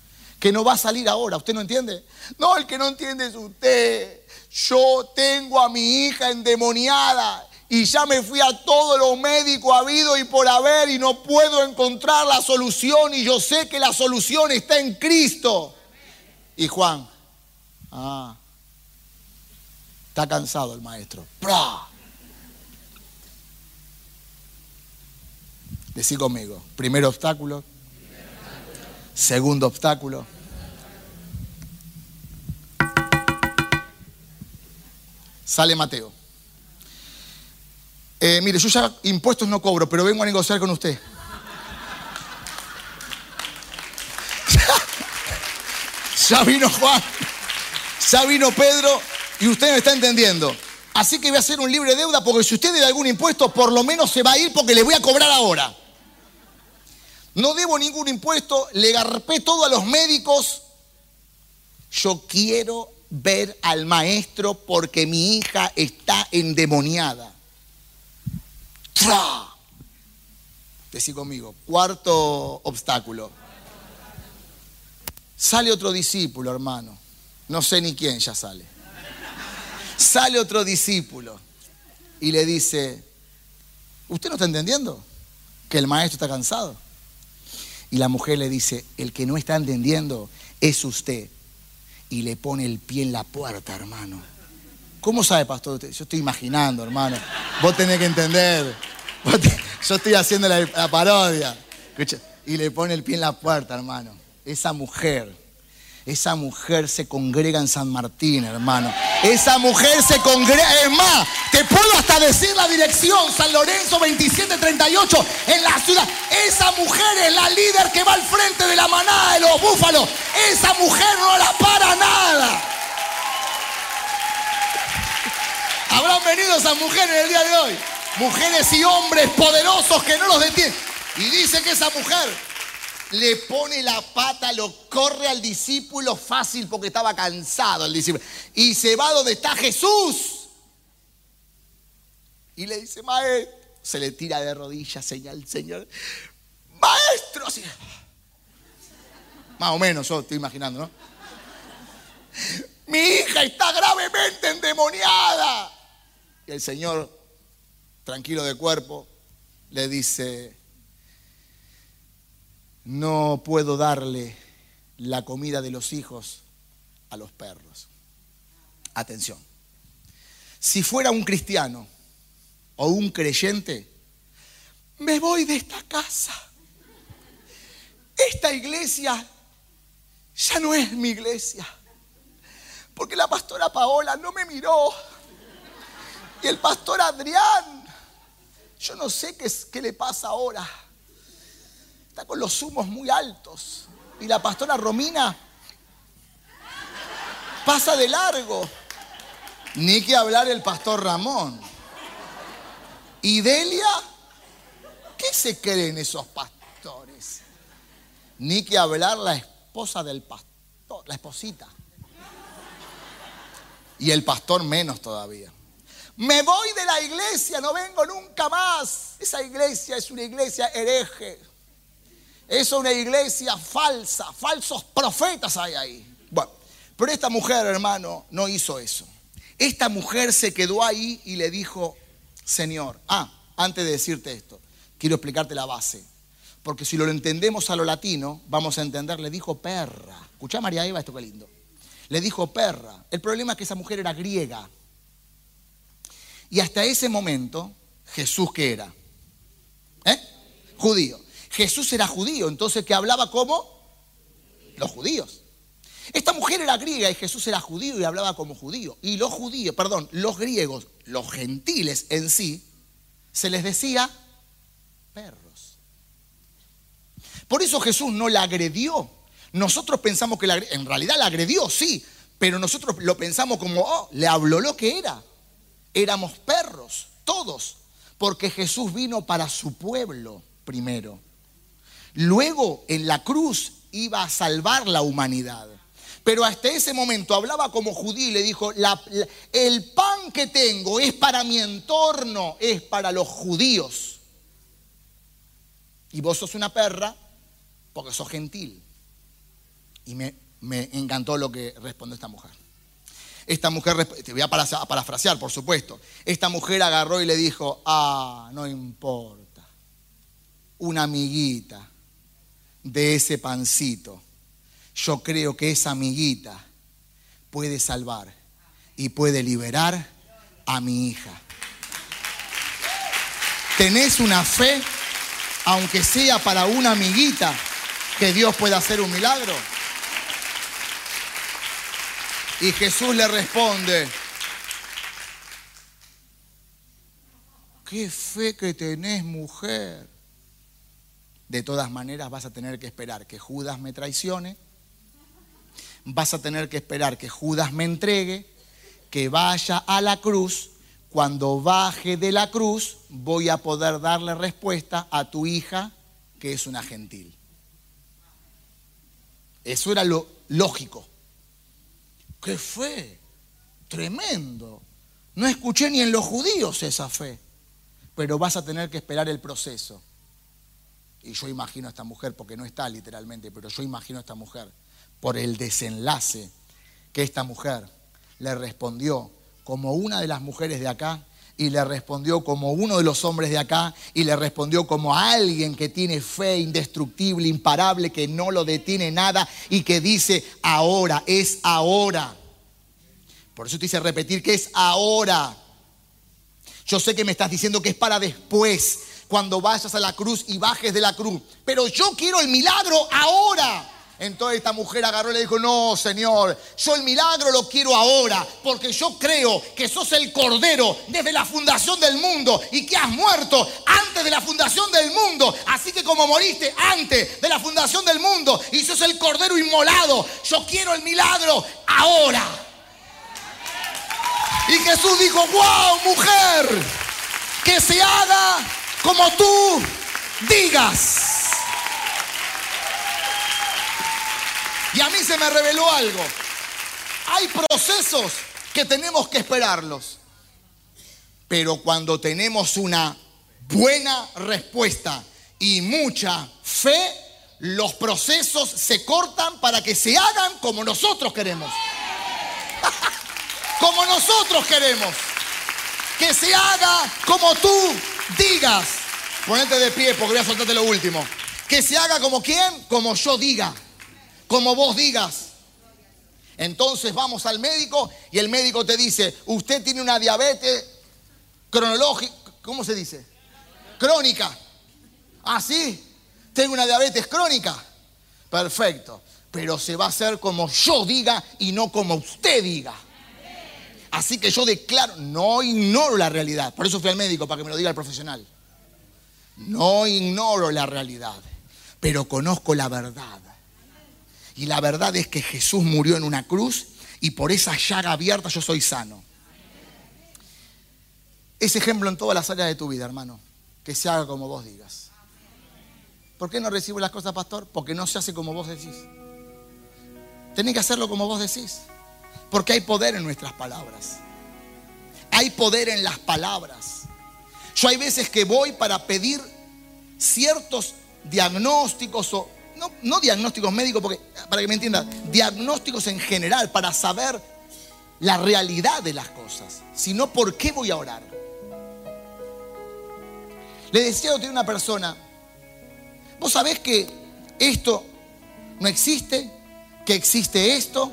que no va a salir ahora. ¿Usted no entiende? No, el que no entiende es usted. Yo tengo a mi hija endemoniada y ya me fui a todos los médicos habido y por haber y no puedo encontrar la solución y yo sé que la solución está en Cristo. Y Juan, ah, está cansado el maestro. Decí conmigo, primer obstáculo, segundo obstáculo, Sale Mateo. Eh, mire, yo ya impuestos no cobro, pero vengo a negociar con usted. (laughs) ya vino Juan, ya vino Pedro y usted me está entendiendo. Así que voy a hacer un libre deuda porque si usted debe algún impuesto, por lo menos se va a ir porque le voy a cobrar ahora. No debo ningún impuesto, le garpé todo a los médicos. Yo quiero ver al maestro porque mi hija está endemoniada. ¡Tra! Decí conmigo, cuarto obstáculo. Sale otro discípulo, hermano. No sé ni quién ya sale. Sale otro discípulo y le dice, ¿usted no está entendiendo? Que el maestro está cansado. Y la mujer le dice, el que no está entendiendo es usted y le pone el pie en la puerta, hermano. ¿Cómo sabe, pastor? Yo estoy imaginando, hermano. Vos tenés que entender. Yo estoy haciendo la, parodia. Y le pone el pie en la puerta, hermano. Esa mujer Esa mujer se congrega en San Martín, hermano. Esa mujer se congrega. Es más, te puedo hasta decir la dirección: San Lorenzo 2738 en la ciudad. Esa mujer es la líder que va al frente de la manada de los búfalos. Esa mujer no la para nada. Habrán venido esas mujeres el día de hoy. Mujeres y hombres poderosos que no los detienen. Y dice que esa mujer le pone la pata, lo corre al discípulo fácil porque estaba cansado el discípulo. Y se va donde está Jesús. Y le dice, maestro, se le tira de rodillas, señal, Señor. Maestro, Más o menos, yo estoy imaginando, ¿no? Mi hija está gravemente endemoniada. Y el Señor, tranquilo de cuerpo, le dice, no puedo darle la comida de los hijos a los perros. Atención. Si fuera un cristiano o un creyente, me voy de esta casa. Esta iglesia ya no es mi iglesia. Porque la pastora Paola no me miró. Y el pastor Adrián, yo no sé qué, qué le pasa ahora Está con los humos muy altos. Y la pastora Romina pasa de largo. Ni que hablar el pastor Ramón. ¿Y Delia? ¿Qué se creen esos pastores? Ni que hablar la esposa del pastor, la esposita. Y el pastor menos todavía. Me voy de la iglesia, no vengo nunca más. Esa iglesia es una iglesia hereje. Es una iglesia falsa, falsos profetas hay ahí. Bueno, pero esta mujer, hermano, no hizo eso. Esta mujer se quedó ahí y le dijo, Señor, ah, antes de decirte esto, quiero explicarte la base. Porque si lo entendemos a lo latino, vamos a entender, le dijo perra. Escuchá María Eva, esto qué lindo. Le dijo perra. El problema es que esa mujer era griega. Y hasta ese momento, Jesús, ¿qué era? ¿Eh? Judío. Jesús era judío, entonces que hablaba como los judíos. Esta mujer era griega y Jesús era judío y hablaba como judío. Y los judíos, perdón, los griegos, los gentiles en sí, se les decía perros. Por eso Jesús no la agredió. Nosotros pensamos que la, en realidad la agredió, sí, pero nosotros lo pensamos como, oh, le habló lo que era. Éramos perros, todos, porque Jesús vino para su pueblo primero. Luego en la cruz iba a salvar la humanidad. Pero hasta ese momento hablaba como judío y le dijo, el pan que tengo es para mi entorno, es para los judíos. Y vos sos una perra porque sos gentil. Y me, encantó lo que respondió esta mujer. Esta mujer, te voy a parafrasear, por supuesto. Esta mujer agarró y le dijo, ah, no importa, una amiguita de ese pancito, yo creo que esa amiguita puede salvar y puede liberar a mi hija. ¿Tenés una fe, aunque sea para una amiguita, que Dios pueda hacer un milagro? Y Jesús le responde, qué fe que tenés mujer de todas maneras vas a tener que esperar que Judas me traicione, vas a tener que esperar que Judas me entregue, que vaya a la cruz. Cuando baje de la cruz voy a poder darle respuesta a tu hija que es una gentil. Eso era lo lógico. ¿Qué fue? Tremendo. No escuché ni en los judíos esa fe. Pero vas a tener que esperar el proceso. Y yo imagino a esta mujer, porque no está literalmente, pero yo imagino a esta mujer, por el desenlace que esta mujer le respondió como una de las mujeres de acá y le respondió como uno de los hombres de acá y le respondió como alguien que tiene fe indestructible, imparable, que no lo detiene nada y que dice ahora, es ahora. Por eso te hice repetir que es ahora. Yo sé que me estás diciendo que es para después, cuando vayas a la cruz y bajes de la cruz. Pero yo quiero el milagro ahora. Entonces esta mujer agarró y le dijo, no, Señor, yo el milagro lo quiero ahora, porque yo creo que sos el Cordero desde la fundación del mundo y que has muerto antes de la fundación del mundo. Así que como moriste antes de la fundación del mundo y sos el Cordero inmolado, yo quiero el milagro ahora. Y Jesús dijo, wow, mujer, que se haga como tú digas. Y a mí se me reveló algo. Hay procesos que tenemos que esperarlos. Pero cuando tenemos una buena respuesta y mucha fe, los procesos se cortan para que se hagan como nosotros queremos. (laughs) como nosotros queremos. Que se haga como tú digas. Ponete de pie porque voy a soltarte lo último. Que se haga como quién? Como yo diga como vos digas. Entonces vamos al médico y el médico te dice, usted tiene una diabetes cronológica, ¿cómo se dice? Crónica. Ah, sí, tengo una diabetes crónica. Perfecto, pero se va a hacer como yo diga y no como usted diga. Así que yo declaro, no ignoro la realidad. Por eso fui al médico, para que me lo diga el profesional. No ignoro la realidad, pero conozco la verdad. Y la verdad es que Jesús murió en una cruz y por esa llaga abierta yo soy sano. Ese ejemplo en todas las áreas de tu vida, hermano. Que se haga como vos digas. ¿Por qué no recibo las cosas, pastor? Porque no se hace como vos decís. Tenés que hacerlo como vos decís. Porque hay poder en nuestras palabras. Hay poder en las palabras. Yo hay veces que voy para pedir ciertos diagnósticos o no, diagnósticos médicos, porque, para que me entiendan, diagnósticos en general, para saber la realidad de las cosas, sino por qué voy a orar. Le decía a una persona, vos sabés que esto no existe, que existe esto,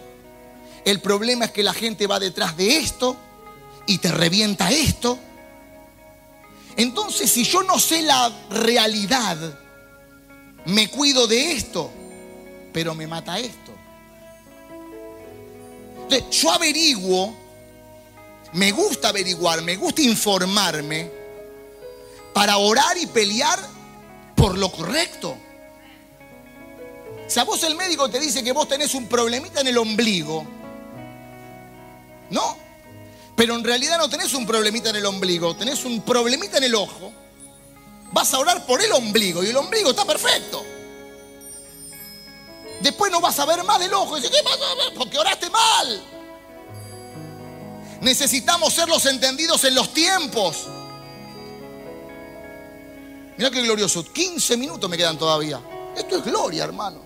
el problema es que la gente va detrás de esto y te revienta esto. Entonces, si yo no sé la realidad, me cuido de esto, pero me mata esto. Entonces, yo averiguo, me gusta averiguar, me gusta informarme para orar y pelear por lo correcto. Si a vos el médico te dice que vos tenés un problemita en el ombligo, no, pero en realidad no tenés un problemita en el ombligo, tenés un problemita en el ojo Vas a orar por el ombligo y el ombligo está perfecto. Después no vas a ver más del ojo. Y dices, ¿qué pasa? Porque oraste mal. Necesitamos ser los entendidos en los tiempos. Mira qué glorioso. 15 minutos me quedan todavía. Esto es gloria, hermano.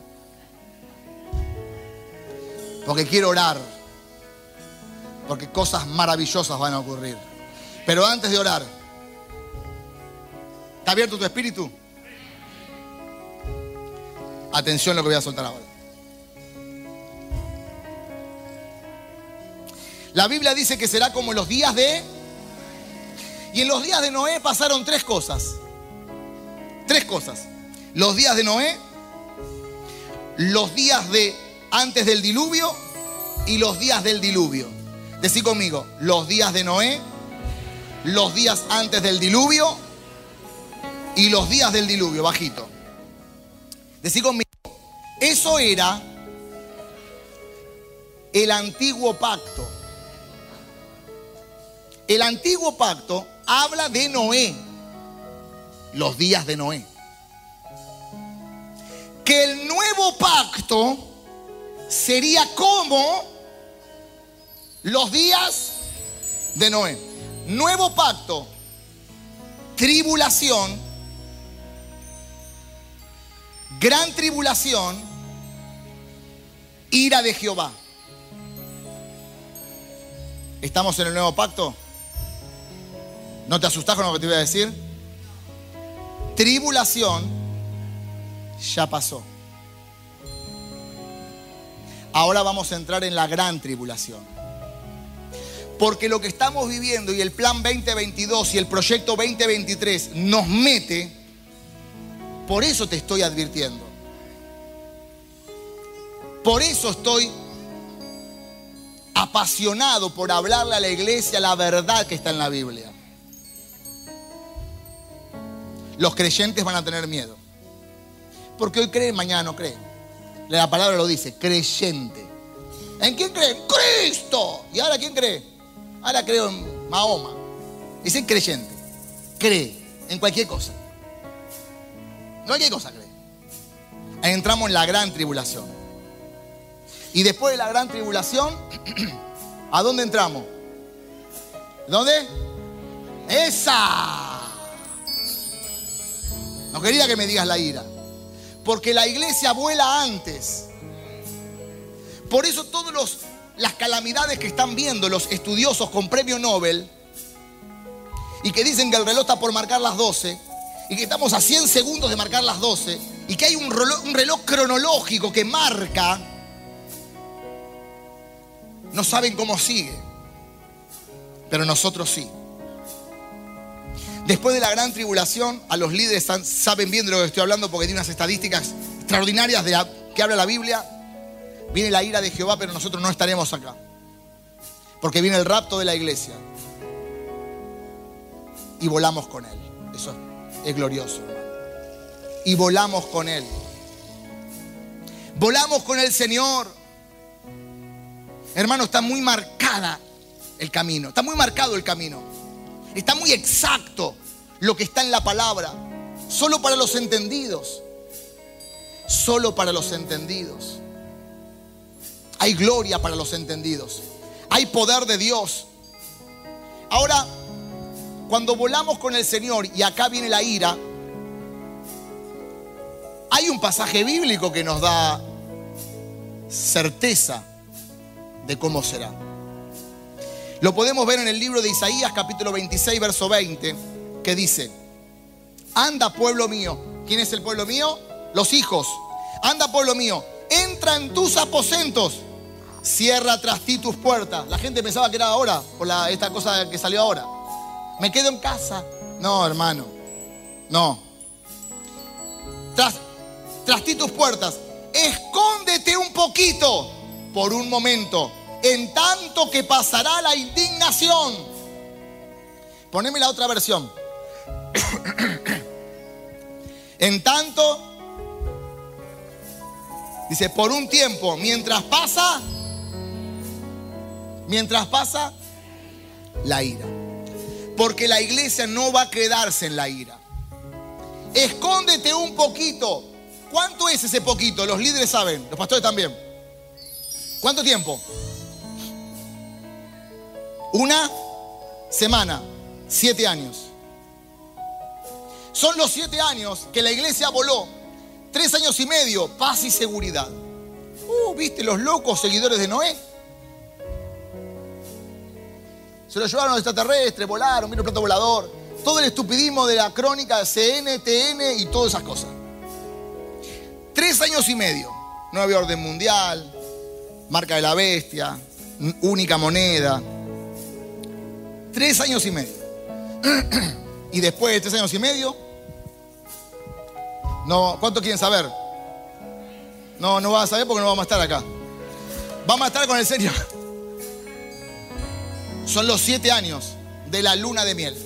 Porque quiero orar. Porque cosas maravillosas van a ocurrir. Pero antes de orar, ¿Está abierto tu espíritu? Atención a lo que voy a soltar ahora. La Biblia dice que será como los días de... Y en los días de Noé pasaron tres cosas. Tres cosas. Los días de Noé, los días de antes del diluvio y los días del diluvio. Decí conmigo, los días de Noé, los días antes del diluvio y los días del diluvio, bajito. Decí conmigo, eso era el antiguo pacto. El antiguo pacto habla de Noé, los días de Noé. Que el nuevo pacto sería como los días de Noé. Nuevo pacto, tribulación, gran tribulación, ira de Jehová. ¿Estamos en el nuevo pacto? ¿No te asustas con lo que te voy a decir? Tribulación ya pasó. Ahora vamos a entrar en la gran tribulación. Porque lo que estamos viviendo y el plan 2022 y el proyecto 2023 nos mete por eso te estoy advirtiendo. Por eso estoy apasionado por hablarle a la iglesia la verdad que está en la Biblia. Los creyentes van a tener miedo. Porque hoy creen, mañana no creen. La palabra lo dice, creyente. ¿En quién cree? Cristo. ¿Y ahora quién cree? Ahora creo en Mahoma. Dicen creyente. Cree en cualquier cosa. No Cualquier cosa cree. Entramos en la gran tribulación. Y después de la gran tribulación, (clears throat) ¿a dónde entramos? ¿Dónde? Esa. No quería que me digas la ira. Porque la iglesia vuela antes. Por eso todas las calamidades que están viendo los estudiosos con premio Nobel y que dicen que el reloj está por marcar las 12 y que estamos a 100 segundos de marcar las 12 y que hay un reloj, cronológico que marca, no saben cómo sigue, pero nosotros sí. Después de la gran tribulación, a los líderes saben bien de lo que estoy hablando porque tiene unas estadísticas extraordinarias de que habla la Biblia. Viene la ira de Jehová, pero nosotros no estaremos acá. Porque viene el rapto de la iglesia. Y volamos con Él. Eso es glorioso. Y volamos con Él. Volamos con el Señor. Hermano, está muy marcada el camino. Está muy marcado el camino. Está muy exacto lo que está en la palabra. Solo para los entendidos. Solo para los entendidos. Hay gloria para los entendidos. Hay poder de Dios. Ahora, cuando volamos con el Señor y acá viene la ira, hay un pasaje bíblico que nos da certeza de cómo será. Lo podemos ver en el libro de Isaías capítulo 26, verso 20, que dice, anda pueblo mío. ¿Quién es el pueblo mío? Los hijos. Anda pueblo mío, entra en tus aposentos, cierra tras ti tus puertas. La gente pensaba que era ahora, por la, esta cosa que salió ahora. Me quedo en casa. No, hermano, no. Tras, tras ti tus puertas, escóndete un poquito por un momento en tanto que pasará la indignación. Poneme la otra versión. (coughs) en tanto, dice, por un tiempo, mientras pasa, mientras pasa la ira. Porque la iglesia no va a quedarse en la ira. Escóndete un poquito. ¿Cuánto es ese poquito? Los líderes saben, los pastores también. ¿Cuánto tiempo? Una semana, siete años. Son los siete años que la iglesia voló. Tres años y medio, paz y seguridad. Uh, ¿viste los locos seguidores de Noé? Se lo llevaron los extraterrestres, volaron, vino plato volador. Todo el estupidismo de la crónica de CN, TN y todas esas cosas. Tres años y medio. No había orden mundial, marca de la bestia, única moneda. Tres años y medio. (clears throat) y después de tres años y medio, no, ¿cuánto quieren saber? No, no vas a saber porque no vamos a estar acá. Vamos a estar con el Señor. Son los siete años de la luna de miel.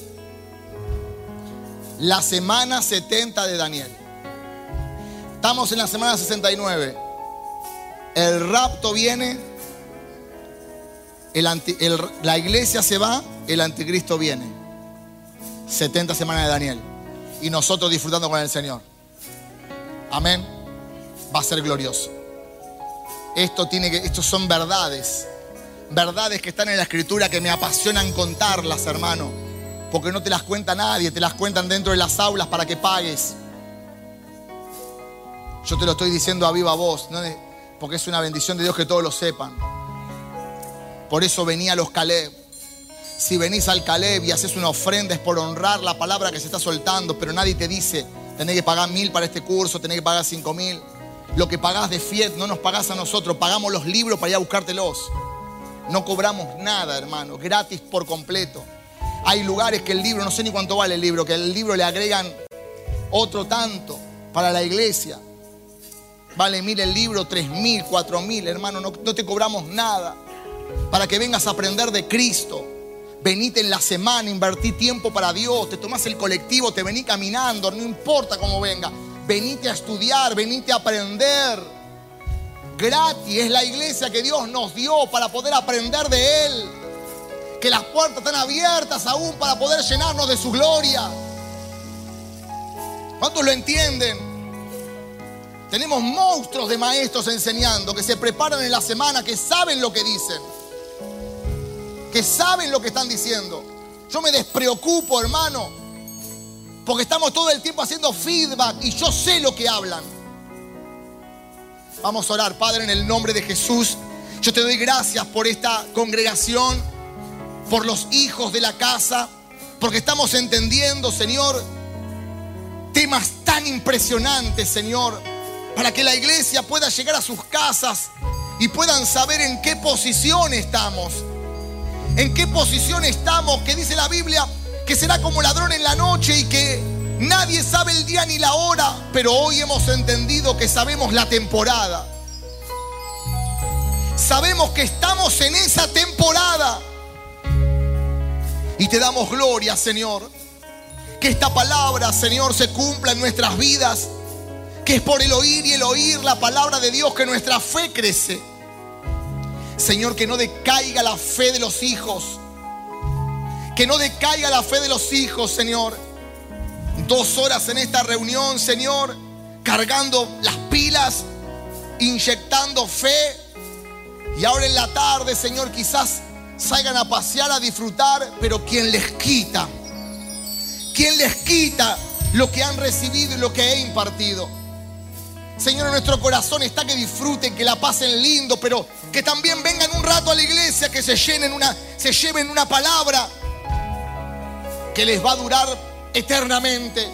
La semana 70 de Daniel. Estamos en la semana 69. El rapto viene la iglesia se va, el anticristo viene. 70 semanas de Daniel. Y nosotros disfrutando con el Señor. Amén. Va a ser glorioso. Esto tiene que, estos son verdades. Verdades que están en la escritura que me apasionan contarlas, hermano. Porque no te las cuenta nadie, te las cuentan dentro de las aulas para que pagues. Yo te lo estoy diciendo a viva voz, porque es una bendición de Dios que todos lo sepan. Por eso venía los Caleb. Si venís al Caleb y haces una ofrenda es por honrar la palabra que se está soltando, pero nadie te dice, tenés que pagar mil para este curso, tenés que pagar cinco mil. Lo que pagás de Fiat no nos pagás a nosotros, pagamos los libros para ir a buscártelos. No cobramos nada, hermano, gratis por completo. Hay lugares que el libro, no sé ni cuánto vale el libro, que el libro le agregan otro tanto para la iglesia. Vale mil el libro, tres mil, cuatro mil, hermano, no, no te cobramos nada. Para que vengas a aprender de Cristo. Venite en la semana, invertí tiempo para Dios, te tomas el colectivo, te vení caminando, no importa cómo venga. Venite a estudiar, venite a aprender. Gratis es la iglesia que Dios nos dio para poder aprender de Él. Que las puertas están abiertas aún para poder llenarnos de su gloria. ¿Cuántos lo entienden? Tenemos monstruos de maestros enseñando que se preparan en la semana, que saben lo que dicen que saben lo que están diciendo. Yo me despreocupo, hermano, porque estamos todo el tiempo haciendo feedback y yo sé lo que hablan. Vamos a orar, Padre, en el nombre de Jesús. Yo te doy gracias por esta congregación, por los hijos de la casa, porque estamos entendiendo, Señor, temas tan impresionantes, Señor, para que la iglesia pueda llegar a sus casas y puedan saber en qué posición estamos en qué posición estamos, que dice la Biblia que será como ladrón en la noche y que nadie sabe el día ni la hora, pero hoy hemos entendido que sabemos la temporada. Sabemos que estamos en esa temporada. Y te damos gloria, Señor. Que esta palabra, Señor, se cumpla en nuestras vidas. Que es por el oír y el oír la palabra de Dios que nuestra fe crece. Señor, que no decaiga la fe de los hijos. Que no decaiga la fe de los hijos, Señor. Dos horas en esta reunión, Señor, cargando las pilas, inyectando fe. Y ahora en la tarde, Señor, quizás salgan a pasear, a disfrutar, pero ¿quién les quita? ¿Quién les quita lo que han recibido y lo que he impartido? Señor, en nuestro corazón está que disfruten, que la pasen lindo, pero que también vengan un rato a la iglesia, que se llenen una, se lleven una palabra que les va a durar eternamente.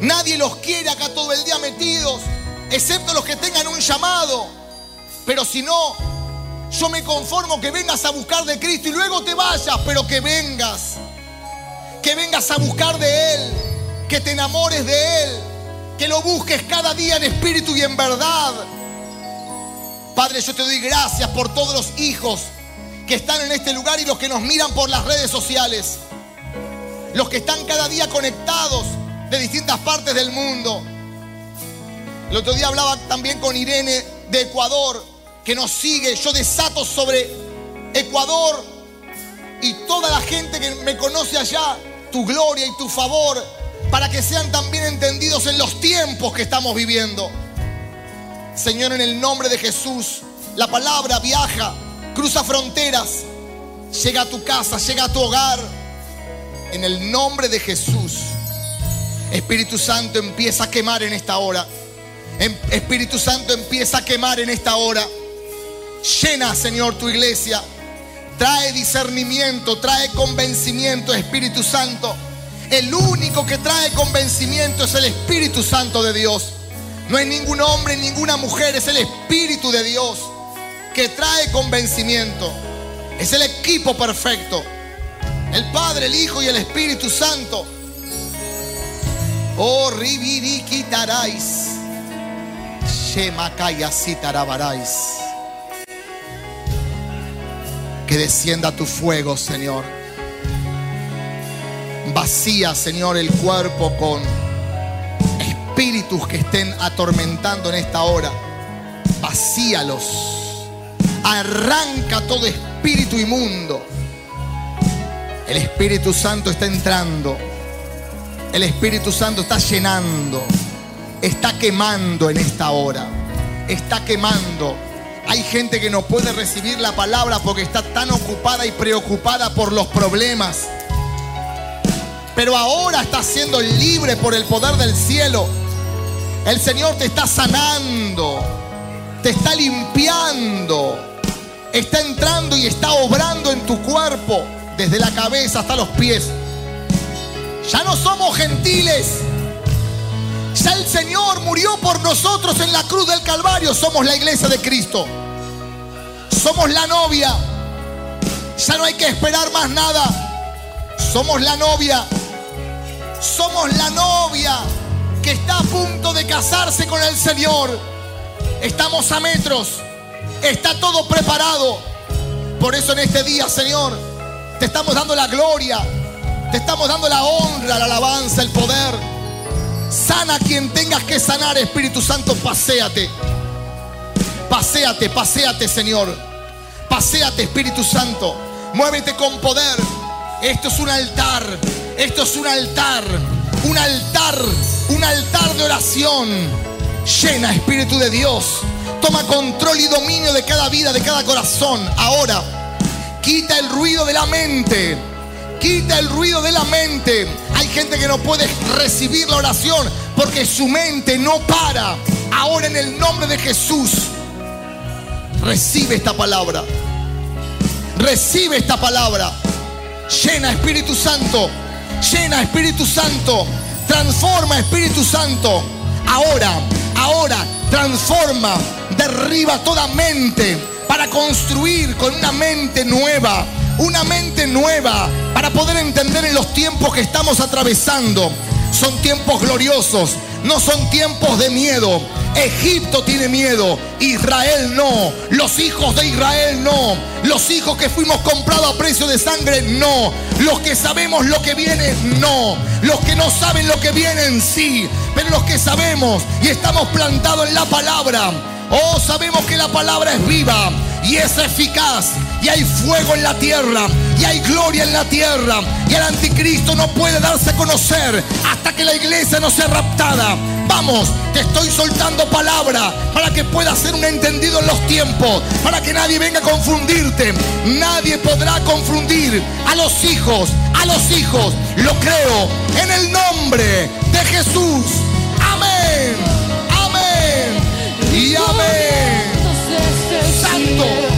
Nadie los quiere acá todo el día metidos, excepto los que tengan un llamado. Pero si no, yo me conformo que vengas a buscar de Cristo y luego te vayas, pero que vengas. Que vengas a buscar de Él, que te enamores de Él, que lo busques cada día en espíritu y en verdad. Padre, yo te doy gracias por todos los hijos que están en este lugar y los que nos miran por las redes sociales. Los que están cada día conectados de distintas partes del mundo. El otro día hablaba también con Irene de Ecuador, que nos sigue. Yo desato sobre Ecuador y toda la gente que me conoce allá, tu gloria y tu favor para que sean también entendidos en los tiempos que estamos viviendo. Señor, en el nombre de Jesús, la palabra viaja, cruza fronteras, llega a tu casa, llega a tu hogar. En el nombre de Jesús, Espíritu Santo empieza a quemar en esta hora. Em, Espíritu Santo empieza a quemar en esta hora. Llena, Señor, tu iglesia. Trae discernimiento, trae convencimiento, Espíritu Santo. El único que trae convencimiento es el Espíritu Santo de Dios. No es ningún hombre, ninguna mujer, es el Espíritu de Dios que trae convencimiento. Es el equipo perfecto. El Padre, el Hijo y el Espíritu Santo. Oh, ribiriquitarais. Que descienda tu fuego, Señor. Vacía, Señor, el cuerpo con espíritus que estén atormentando en esta hora. Vacíalos. Arranca todo espíritu inmundo. El Espíritu Santo está entrando. El Espíritu Santo está llenando. Está quemando en esta hora. Está quemando. Hay gente que no puede recibir la palabra porque está tan ocupada y preocupada por los problemas pero ahora estás siendo libre por el poder del cielo. El Señor te está sanando, te está limpiando, está entrando y está obrando en tu cuerpo, desde la cabeza hasta los pies. Ya no somos gentiles. Ya el Señor murió por nosotros en la cruz del Calvario. Somos la iglesia de Cristo. Somos la novia. Ya no hay que esperar más nada. Somos la novia. Somos la novia que está a punto de casarse con el Señor. Estamos a metros. Está todo preparado. Por eso en este día, Señor, te estamos dando la gloria. Te estamos dando la honra, la alabanza, el poder. Sana quien tengas que sanar, Espíritu Santo, paséate. Paséate, paséate, Señor. Paséate, Espíritu Santo. Muévete con poder. Esto es un altar. Esto es un altar. Un altar. Un altar de oración. Llena, Espíritu de Dios. Toma control y dominio de cada vida, de cada corazón. Ahora, quita el ruido de la mente. Quita el ruido de la mente. Hay gente que no puede recibir la oración porque su mente no para. Ahora en el nombre de Jesús, recibe esta palabra. Recibe esta palabra. Llena Espíritu Santo. Llena Espíritu Santo. Transforma Espíritu Santo. Ahora, ahora, transforma. Derriba toda mente para construir con una mente nueva. Una mente nueva para poder entender en los tiempos que estamos atravesando. Son tiempos gloriosos, no son tiempos de miedo. Egipto tiene miedo, Israel no, los hijos de Israel no, los hijos que fuimos comprados a precio de sangre no, los que sabemos lo que viene no, los que no saben lo que viene sí, pero los que sabemos y estamos plantados en la palabra, oh sabemos que la palabra es viva y es eficaz y hay fuego en la tierra y hay gloria en la tierra y el anticristo no puede darse a conocer hasta que la iglesia no sea raptada. Vamos, te estoy soltando palabra para que puedas ser un entendido en los tiempos, para que nadie venga a confundirte. Nadie podrá confundir a los hijos, a los hijos. Lo creo en el nombre de Jesús. Amén, amén y amén. Santo.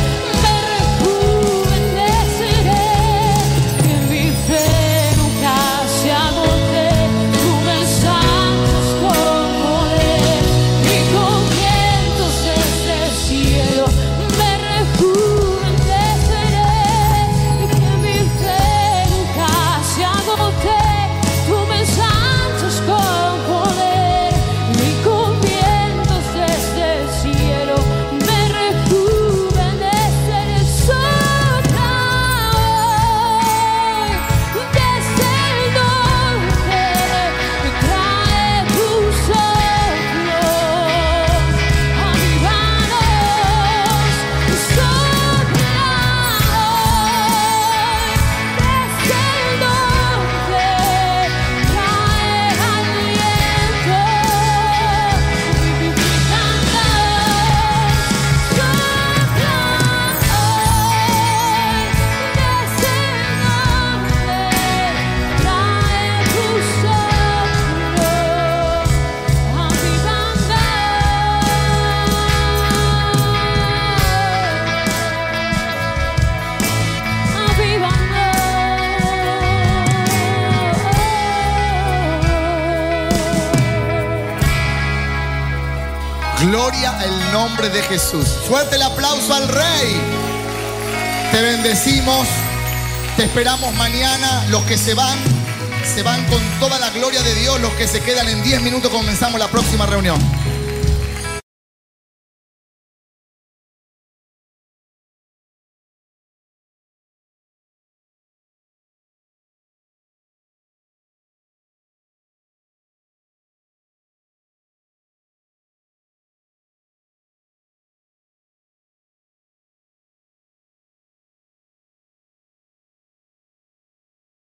Gloria al nombre de Jesús. Fuerte el aplauso al Rey. Te bendecimos. Te esperamos mañana. Los que se van, se van con toda la gloria de Dios. Los que se quedan en 10 minutos comenzamos la próxima reunión.